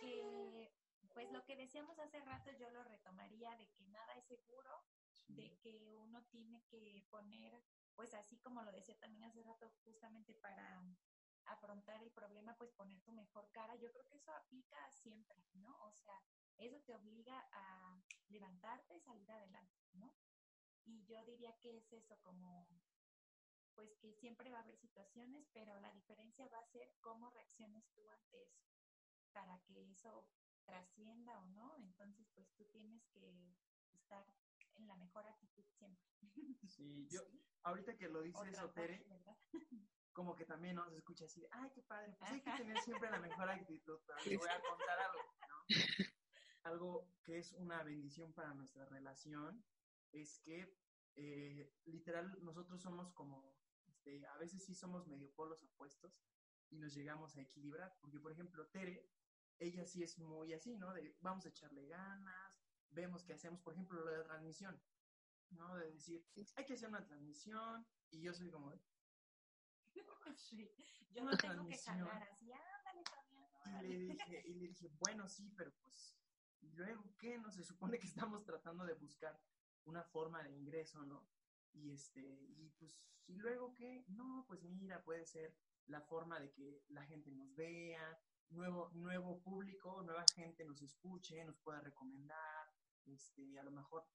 Speaker 2: Que, pues lo que decíamos hace rato, yo lo retomaría de que nada es seguro, de que uno tiene que poner, pues así como lo decía también hace rato, justamente para afrontar el problema, pues poner tu mejor cara. Yo creo que eso aplica siempre, ¿no? O sea, eso te obliga a levantarte y salir adelante, ¿no? Y yo diría que es eso como pues que siempre va a haber situaciones, pero la diferencia va a ser cómo reacciones tú ante eso, para que eso trascienda o no. Entonces, pues tú tienes que estar en la mejor actitud siempre.
Speaker 3: Sí, yo, ahorita que lo
Speaker 2: O
Speaker 3: dice eso, Tere, como que también nos escucha así, de, ay, qué padre, pues hay que tener siempre la mejor actitud, pero voy a contar algo, ¿no? Algo que es una bendición para nuestra relación es que eh, literal nosotros somos como, este, a veces sí somos medio polos opuestos y nos llegamos a equilibrar, porque por ejemplo Tere, ella sí es muy así, ¿no? De vamos a echarle ganas, vemos que hacemos, por ejemplo, lo de la transmisión, ¿no? De decir, hay que hacer una transmisión y yo soy como,
Speaker 2: Sí, Yo no tengo que jalar así, ándale, Fabián,
Speaker 3: Y
Speaker 2: órale".
Speaker 3: le dije, y le dije, bueno, sí, pero pues, ¿y luego qué? No se supone que estamos tratando de buscar una forma de ingreso, ¿no? Y este, y pues, ¿y luego qué? No, pues mira, puede ser la forma de que la gente nos vea, nuevo, nuevo público, nueva gente nos escuche, nos pueda recomendar, este, a lo mejor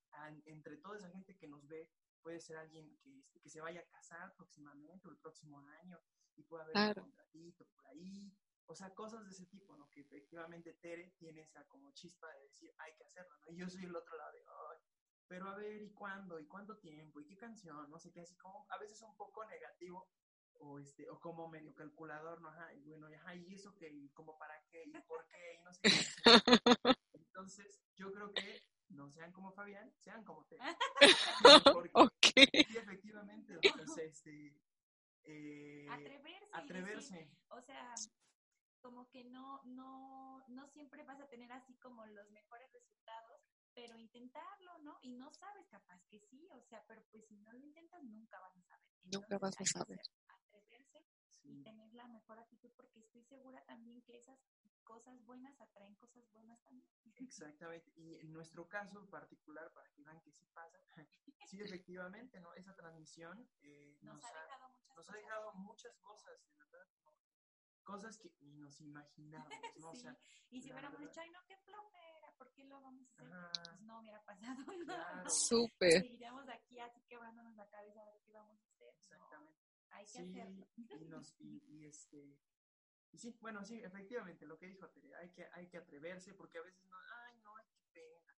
Speaker 3: entre toda esa gente que nos ve, puede ser alguien que, este, que se vaya a casar próximamente o el próximo año y pueda haber
Speaker 1: Claro.
Speaker 3: un contratito por ahí, o sea, cosas de ese tipo, ¿no? Que efectivamente Tere tiene esa como chispa de decir, hay que hacerlo, ¿no? Y yo soy el otro lado de, ay, pero a ver, ¿y cuándo? ¿Y cuánto tiempo? ¿Y qué canción? No sé qué, así como a veces un poco negativo o este o como medio calculador, ¿no? Ajá, y bueno, ajá, ¿y eso qué? ¿Y como para qué? ¿Y por qué? Y no sé qué. Entonces, yo creo que no sean como Fabián, sean como Tere. Porque
Speaker 1: Ok.
Speaker 3: sí, efectivamente, este, eh,
Speaker 2: Atreverse. decir,
Speaker 3: atreverse.
Speaker 2: o sea, como que no, no, no siempre vas a tener así como los mejores resultados, pero intentarlo, ¿no? Y no sabes, capaz que sí, o sea, pero pues si no lo intentas, nunca vas a saber.
Speaker 1: Nunca vas a saber.
Speaker 2: atreverse y tener la mejor actitud, porque estoy segura también que esas cosas buenas atraen cosas buenas también.
Speaker 3: Exactamente. Y en nuestro caso en particular, para que vean que sí pasa, sí, efectivamente, ¿no? Esa transmisión eh,
Speaker 2: Nos
Speaker 3: nos,
Speaker 2: ha
Speaker 3: ha,
Speaker 2: dejado muchas
Speaker 3: nos ha
Speaker 2: cosas.
Speaker 3: dejado muchas cosas, de verdad. Cosas que ni nos imaginábamos, ¿no? O
Speaker 2: Sí,
Speaker 3: sea,
Speaker 2: y si hubiéramos dicho, ay, no, qué flojera, ¿por qué lo vamos a hacer?
Speaker 3: ajá,
Speaker 2: Pues no hubiera pasado nada.
Speaker 3: Claro.
Speaker 1: Súper.
Speaker 2: Seguiríamos aquí así quebrándonos la cabeza a ver qué vamos a hacer. No,
Speaker 3: exactamente.
Speaker 2: hay que
Speaker 3: Sí,
Speaker 2: hacerlo.
Speaker 3: y, nos, y, y este... Y sí, bueno, sí, efectivamente, lo que dijo Tere, hay que, hay que atreverse porque a veces no, ay, no, qué pena,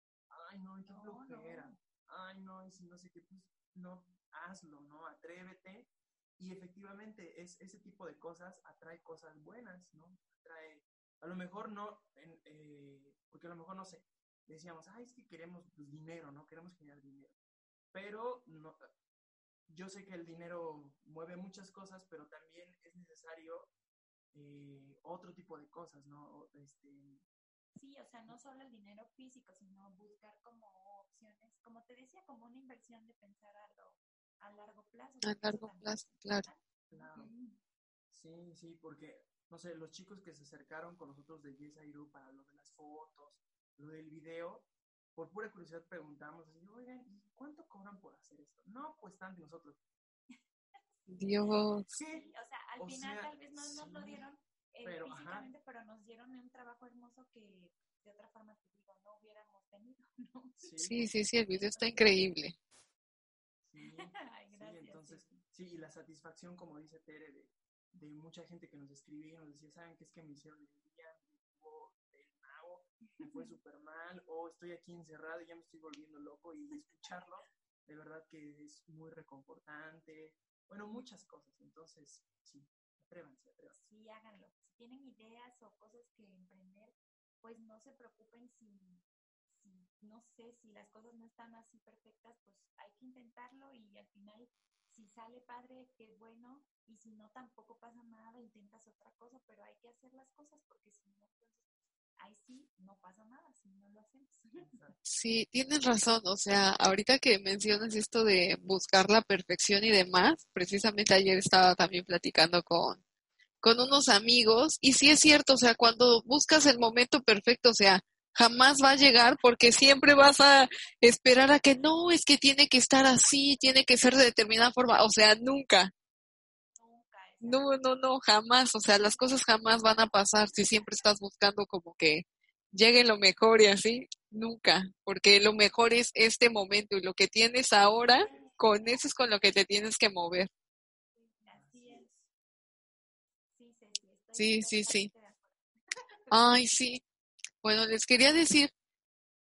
Speaker 3: ay, no, qué
Speaker 2: No,
Speaker 3: flojera,
Speaker 2: no.
Speaker 3: ay, no, y si no sé qué, pues, no, hazlo, ¿no? Atrévete. Y efectivamente, es, ese tipo de cosas atrae cosas buenas, ¿no? Atrae, a lo mejor no, en, eh, porque a lo mejor no sé, decíamos, ay, es que queremos pues, dinero, ¿no? Queremos generar dinero. Pero no, yo sé que el dinero mueve muchas cosas, pero también es necesario eh, otro tipo de cosas, ¿no? Este,
Speaker 2: Sí, o sea, no solo el dinero físico, sino buscar como opciones, como te decía, como una inversión de pensar a, lo, a largo plazo.
Speaker 1: A largo plazo, claro.
Speaker 3: claro. Sí, sí, porque, no sé, los chicos que se acercaron con nosotros de Yes Do para lo de las fotos, lo del video, por pura curiosidad preguntamos, así, oigan, ¿y cuánto cobran por hacer esto? No, pues tanto nosotros.
Speaker 1: Dios.
Speaker 2: Sí, o sea, al
Speaker 3: O
Speaker 2: final
Speaker 3: sea,
Speaker 2: tal vez no nos lo
Speaker 3: sí,
Speaker 2: dieron eh,
Speaker 3: pero, ajá.
Speaker 2: físicamente, pero nos dieron un trabajo hermoso que de otra forma te digo, no hubiéramos tenido, ¿no?
Speaker 1: Sí, sí, sí, el video está increíble.
Speaker 3: Sí,
Speaker 2: Ay,
Speaker 3: sí,
Speaker 2: gracias,
Speaker 3: entonces,
Speaker 2: Ceci.
Speaker 3: sí, y la satisfacción, como dice Tere, de, de mucha gente que nos escribía y nos decía, ¿saben qué es que me hicieron el día? Me fue súper mal, o estoy aquí encerrado y ya me estoy volviendo loco, y escucharlo, de verdad que es muy reconfortante, bueno, muchas cosas, entonces, sí, atrévanse, atrévanse.
Speaker 2: sí, háganlo. Si tienen ideas o cosas que emprender, pues no se preocupen si, si, no sé, si las cosas no están así perfectas, pues hay que intentarlo y al final, si sale padre, qué bueno, y si no, tampoco pasa nada, intentas otra cosa, pero hay que hacer las cosas porque si no, entonces, ahí sí, no pasa nada si no lo hacemos.
Speaker 1: Sí, tienes razón. O sea, ahorita que mencionas esto de buscar la perfección y demás, precisamente ayer estaba también platicando con, con unos amigos y sí es cierto, o sea, cuando buscas el momento perfecto, o sea, jamás va a llegar porque siempre vas a esperar a que no, es que tiene que estar así, tiene que ser de determinada forma, o sea, nunca. No, no, no, jamás. O sea, las cosas jamás van a pasar si siempre estás buscando como que llegue lo mejor y así. Nunca, porque lo mejor es este momento y lo que tienes ahora, con eso es con lo que te tienes que mover.
Speaker 2: Sí, sí, sí.
Speaker 1: Ay, sí. Bueno, les quería decir,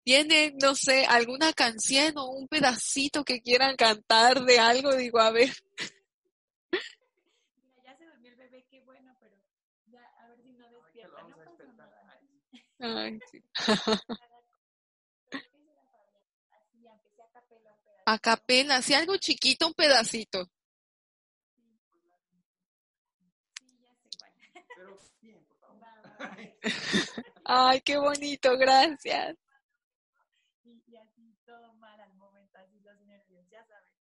Speaker 1: ¿tienen, no sé, alguna canción o un pedacito que quieran cantar de algo? Digo, a ver.
Speaker 2: Mira, ya se durmió el bebé, qué bueno, pero ya a ver si no
Speaker 3: Ahorita
Speaker 2: despierta.
Speaker 3: lo vamos
Speaker 2: No
Speaker 3: a
Speaker 2: pasa
Speaker 3: despertar.
Speaker 2: nada.
Speaker 3: Ay,
Speaker 1: sí. Sí, algo chiquito, un pedacito. Ay, qué bonito, gracias.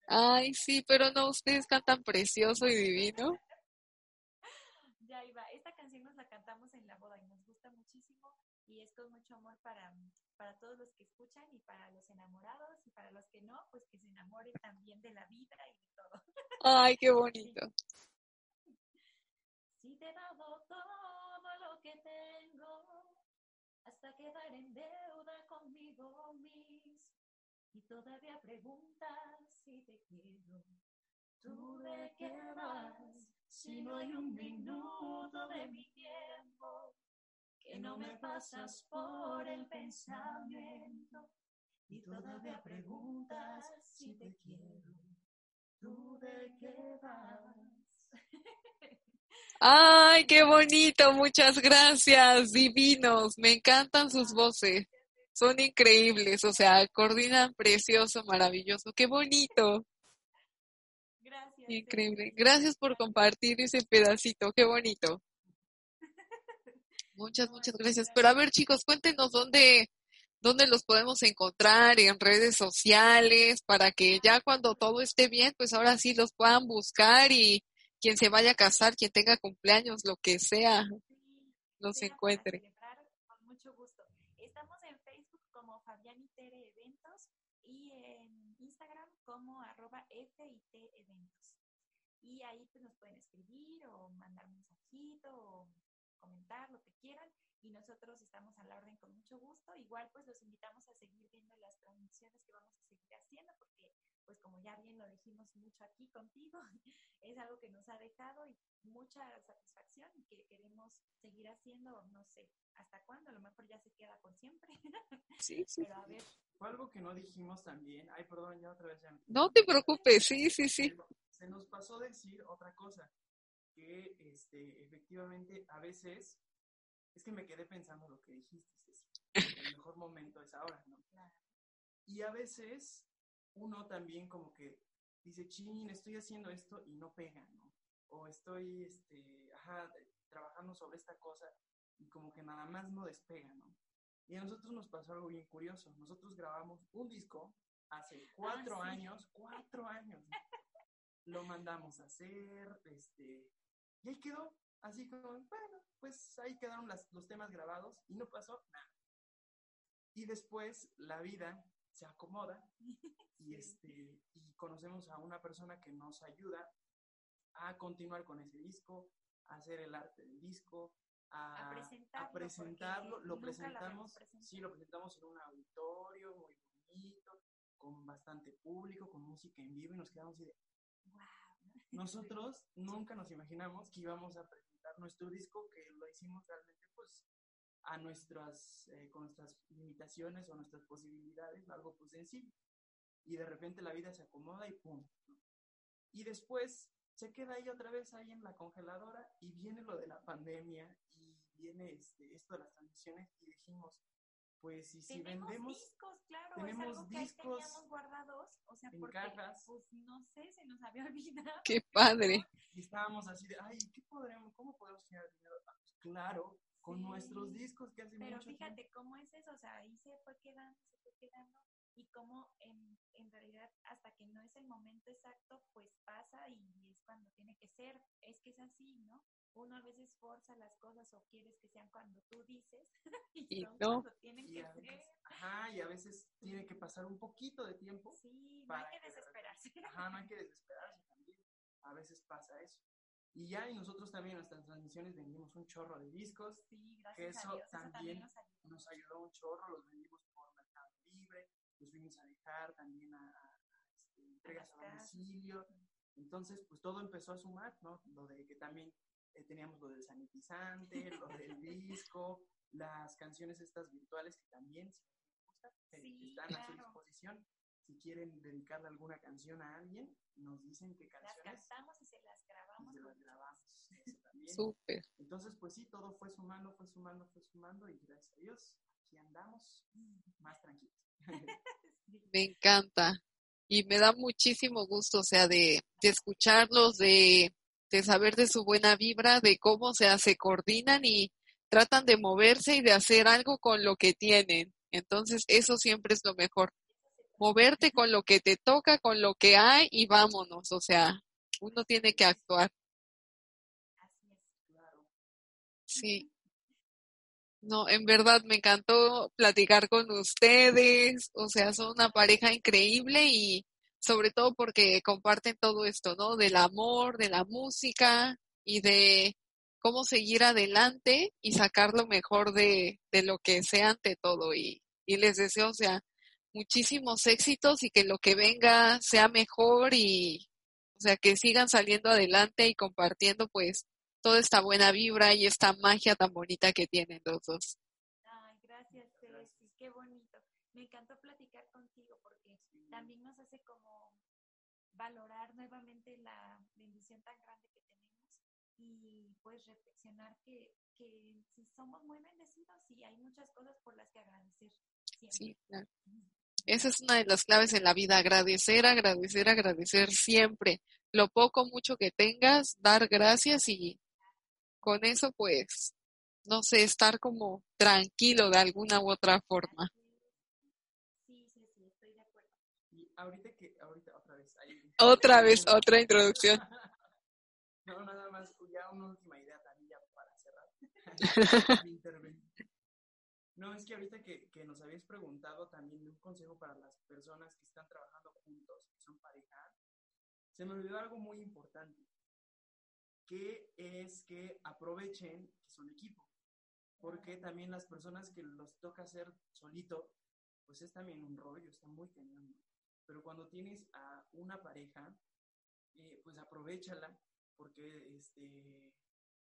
Speaker 1: Ay, sí, pero no, ustedes cantan precioso y divino.
Speaker 2: Ya iba. Esta canción nos la cantamos en la boda y nos gusta muchísimo y es con mucho amor para, para todos los que escuchan y para los enamorados y para los que no, pues que se enamoren también de la vida y de todo.
Speaker 1: Ay, qué bonito.
Speaker 2: Si te he dado todo lo que tengo, hasta quedar en deuda conmigo mismo, y todavía preguntas si te quiero, ¿tú de qué vas? Si no hay un minuto de mi tiempo, que no me pasas por el pensamiento, y todavía preguntas si te quiero, ¿tú de qué vas?
Speaker 1: Ay, qué bonito, muchas gracias, divinos. Me encantan sus voces. Son increíbles, o sea, coordinan precioso, maravilloso. Qué bonito,
Speaker 2: Gracias.
Speaker 1: increíble. Gracias por compartir ese pedacito, qué bonito. Muchas, muchas gracias. Pero a ver, chicos, cuéntenos dónde, dónde los podemos encontrar en redes sociales para que ya cuando todo esté bien, pues ahora sí los puedan buscar y quien se vaya a casar, quien tenga cumpleaños, lo que sea, los encuentre.
Speaker 2: Con mucho gusto. Estamos en Facebook como Fabián y Tere Eventos y en Instagram como arroba FIT Eventos. Y ahí pues nos pueden escribir o mandar un mensajito o comentar lo que quieran y nosotros estamos a la orden con mucho gusto. Igual pues los invitamos a seguir viendo las transmisiones que vamos a seguir haciendo porque pues como ya bien lo dijimos mucho aquí contigo, es algo que nos ha dejado y mucha satisfacción y que queremos seguir haciendo, no sé, hasta cuándo, a lo mejor ya se queda por siempre.
Speaker 1: Sí, sí.
Speaker 3: Pero a ver, fue algo que no dijimos también. Ay, perdón, ya otra vez. Ya
Speaker 1: no te preocupes, sí, sí, sí.
Speaker 3: Se nos pasó decir otra cosa que este, efectivamente a veces, es que me quedé pensando lo que dijiste, el mejor momento es ahora, ¿no? Y a veces uno también como que dice, chin, estoy haciendo esto y no pega, ¿no? O estoy, este, ajá, trabajando sobre esta cosa y como que nada más no despega, ¿no? Y a nosotros nos pasó algo bien curioso. Nosotros grabamos un disco hace ah, cuatro años, cuatro años. Lo mandamos a hacer, este, y ahí quedó, así como, bueno, pues ahí quedaron los temas grabados y no pasó nada. Y después la vida se acomoda y, este, y conocemos a una persona que nos ayuda a continuar con ese disco, a hacer el arte del disco, a, presentarlo. Lo presentamos, sí, lo presentamos en un auditorio muy bonito, con bastante público, con música en vivo y nos quedamos así de, nosotros nunca nos imaginamos que íbamos a presentar nuestro disco, que lo hicimos realmente pues a nuestras, eh, con nuestras limitaciones o nuestras posibilidades, algo pues sencillo. Y de repente la vida se acomoda y pum. Y después se queda ahí otra vez ahí en la congeladora y viene lo de la pandemia y viene este, esto de las transmisiones y dijimos, pues y si vendemos
Speaker 2: discos, claro,
Speaker 3: tenemos
Speaker 2: es algo
Speaker 3: discos
Speaker 2: que teníamos guardados, o sea,
Speaker 3: en
Speaker 2: porque,
Speaker 3: cajas.
Speaker 2: pues no sé, se nos había olvidado.
Speaker 1: Qué padre.
Speaker 3: Y estábamos así de, ay, ¿qué podremos, cómo podemos generar dinero? Ah, pues, claro, con nuestros discos que hace
Speaker 2: Pero
Speaker 3: mucho
Speaker 2: fíjate
Speaker 3: tiempo.
Speaker 2: cómo es eso, o sea, ahí se fue quedando, se fue quedando, y cómo en, en realidad hasta que no es el momento exacto, pues pasa y es cuando tiene que ser, es que es así, ¿no? Uno a veces forza las cosas o quieres que sean cuando tú dices y, son
Speaker 1: no.
Speaker 2: cuando tienen
Speaker 3: Y
Speaker 2: que
Speaker 3: a
Speaker 2: ser.
Speaker 3: veces, ajá, y a veces tiene que pasar un poquito de tiempo.
Speaker 2: Sí, no
Speaker 3: para
Speaker 2: hay que
Speaker 3: que de
Speaker 2: desesperarse.
Speaker 3: Ajá, no hay que desesperarse también. A veces pasa eso. Y ya, y nosotros también en nuestras transmisiones vendimos un chorro de discos.
Speaker 2: Sí,
Speaker 3: que
Speaker 2: gracias
Speaker 3: eso
Speaker 2: a Dios, eso
Speaker 3: también
Speaker 2: también nos ayuda.
Speaker 3: nos ayudó un chorro, los vendimos por Mercado Libre, los fuimos a dejar también a, a- a, este, entregas a
Speaker 2: casas.
Speaker 3: domicilio. Entonces, pues todo empezó a sumar, ¿no? Lo de que también eh, teníamos lo del sanitizante, lo del disco, las canciones estas virtuales que también, si les gusta, eh,
Speaker 2: Sí,
Speaker 3: están a su disposición. Si quieren dedicarle alguna canción a alguien, nos dicen qué
Speaker 2: Las
Speaker 3: canciones
Speaker 2: cantamos y se las
Speaker 3: y
Speaker 2: grabamos.
Speaker 3: se las grabamos. Eso también.
Speaker 1: Súper.
Speaker 3: Entonces, pues sí, todo fue sumando, fue sumando, fue sumando y gracias a Dios, aquí andamos más tranquilos.
Speaker 1: Me encanta. Y me da muchísimo gusto, o sea, de, de escucharlos, de, de saber de su buena vibra, de cómo o sea, se coordinan y tratan de moverse y de hacer algo con lo que tienen. Entonces, eso siempre es lo mejor. Moverte con lo que te toca, con lo que hay y vámonos. O sea, uno tiene que actuar. Sí. No, en verdad me encantó platicar con ustedes, o sea, son una pareja increíble y sobre todo porque comparten todo esto, ¿no? Del amor, de la música y de cómo seguir adelante y sacar lo mejor de, de lo que sea ante todo. Y, y les deseo, o sea, muchísimos éxitos y que lo que venga sea mejor y, o sea, que sigan saliendo adelante y compartiendo, pues, toda esta buena vibra y esta magia tan bonita que tienen los dos.
Speaker 2: Ay, gracias, Ceci, qué bonito. Me encantó platicar contigo porque también nos hace como valorar nuevamente la bendición tan grande que tenemos y pues reflexionar que, que sí somos muy bendecidos y hay muchas cosas por las que agradecer. Siempre.
Speaker 1: Sí, claro. Esa es una de las claves en la vida, agradecer, agradecer, agradecer siempre. Lo poco, mucho que tengas, dar gracias y con eso pues no sé, estar como tranquilo de alguna u otra forma.
Speaker 2: Sí, sí, sí, estoy de acuerdo.
Speaker 3: Y ahorita que, ahorita otra vez. ahí-
Speaker 1: Otra vez, otra introducción.
Speaker 3: No, nada más, ya una última idea también ya para cerrar. No, es que ahorita que, que nos habías preguntado también de un consejo para las personas que están trabajando juntos, que son pareja, se me olvidó algo muy importante, que es que aprovechen que son equipo, porque también las personas que los toca hacer solito, pues es también un rollo, está muy cañón. Pero cuando tienes a una pareja, eh, pues aprovechala, porque este,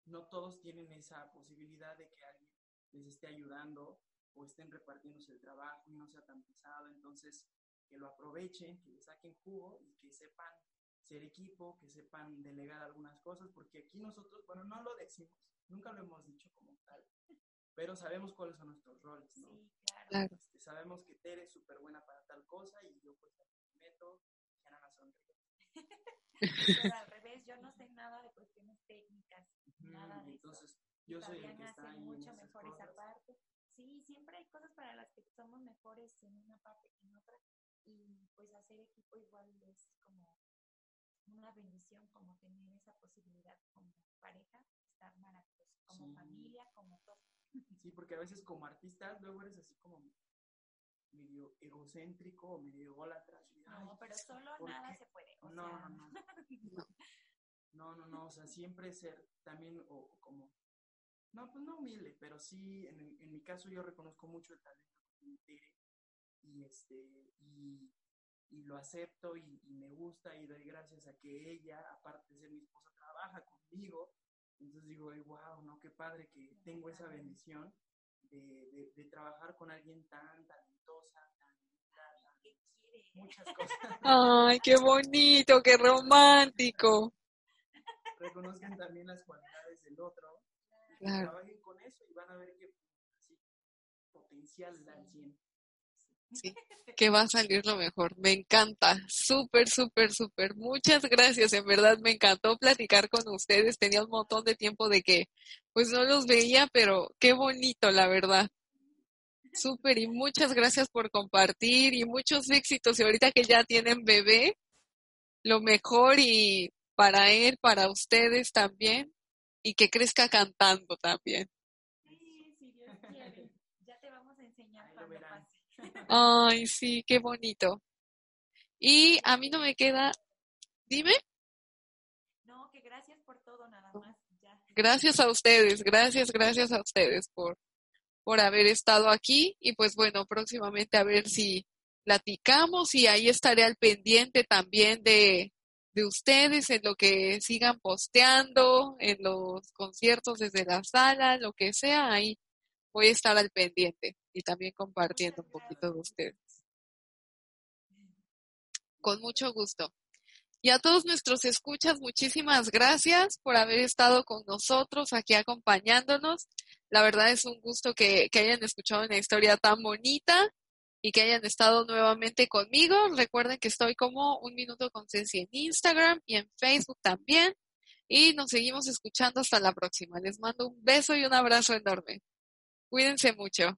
Speaker 3: no todos tienen esa posibilidad de que alguien les esté ayudando o estén repartiéndose el trabajo y no sea tan pesado. Entonces, que lo aprovechen, que le saquen jugo y que sepan ser equipo, que sepan delegar algunas cosas, porque aquí nosotros, bueno, no lo decimos, nunca lo hemos dicho como tal, pero sabemos cuáles son nuestros roles, ¿no?
Speaker 2: Sí, claro.
Speaker 3: Este, sabemos que Tere es súper buena para tal cosa y yo pues me meto y ya nada sonríe.
Speaker 2: Pero al revés, yo no sé nada de cuestiones técnicas, nada de eso.
Speaker 3: Entonces, yo soy el que está
Speaker 2: hace
Speaker 3: ahí en
Speaker 2: mucho
Speaker 3: esas
Speaker 2: mejor esa
Speaker 3: cosas.
Speaker 2: parte. Sí, siempre hay cosas para las que somos mejores en una parte que en otra. Y pues hacer equipo igual es como una bendición, como tener esa posibilidad como pareja, estar maravilloso, como
Speaker 3: Sí.
Speaker 2: familia, como todo.
Speaker 3: Sí, porque a veces como artistas luego eres así como medio egocéntrico o medio ególatra.
Speaker 2: No,
Speaker 3: "Ay,
Speaker 2: pero solo
Speaker 3: ¿por
Speaker 2: nada
Speaker 3: qué?".
Speaker 2: se puede. O
Speaker 3: No,
Speaker 2: sea,
Speaker 3: no, no. No, no, no, o sea, siempre ser también o, o como, no, pues no humilde, pero sí, en, mi caso yo reconozco mucho el talento que y este, y, y lo acepto y, y me gusta y doy gracias a que ella, aparte de ser mi esposa, trabaja conmigo. Entonces digo, wow, no, qué padre que tengo esa bendición de, de, de trabajar con alguien tan talentosa, tan tan-
Speaker 2: ¿qué quiere?
Speaker 3: muchas cosas.
Speaker 1: Ay, qué bonito, qué romántico.
Speaker 3: reconozcan también las cualidades del otro
Speaker 1: Claro.
Speaker 3: trabajen con eso y van a ver que así, potencial al 100.
Speaker 1: Que va a salir lo mejor. Me encanta. Súper, súper, súper. Muchas gracias. En verdad me encantó platicar con ustedes. Tenía un montón de tiempo de que pues no los veía, pero qué bonito, la verdad. Súper y muchas gracias por compartir y muchos éxitos. Y ahorita que ya tienen bebé, lo mejor y para él, para ustedes también. Y que crezca cantando también.
Speaker 2: Sí, si Dios quiere. Ya te vamos a enseñar
Speaker 3: Ahí lo
Speaker 2: cuando
Speaker 3: verán.
Speaker 2: pase.
Speaker 1: Ay, sí, qué bonito. Y a mí no me queda, dime,
Speaker 2: No, que gracias por todo, nada más. Ya.
Speaker 1: gracias a ustedes, gracias, gracias a ustedes por, por haber estado aquí y pues bueno, próximamente a ver si platicamos y ahí estaré al pendiente también de, de ustedes en lo que sigan posteando, en los conciertos desde la sala, lo que sea, ahí voy a estar al pendiente y también compartiendo un poquito de ustedes. Con mucho gusto. Y a todos nuestros escuchas, muchísimas gracias por haber estado con nosotros aquí acompañándonos. La verdad es un gusto que, hayan escuchado una historia tan bonita y que hayan estado nuevamente conmigo. Recuerden que estoy como un minuto con Ceci en Instagram y en Facebook también. Y nos seguimos escuchando hasta la próxima. Les mando un beso y un abrazo enorme. Cuídense mucho.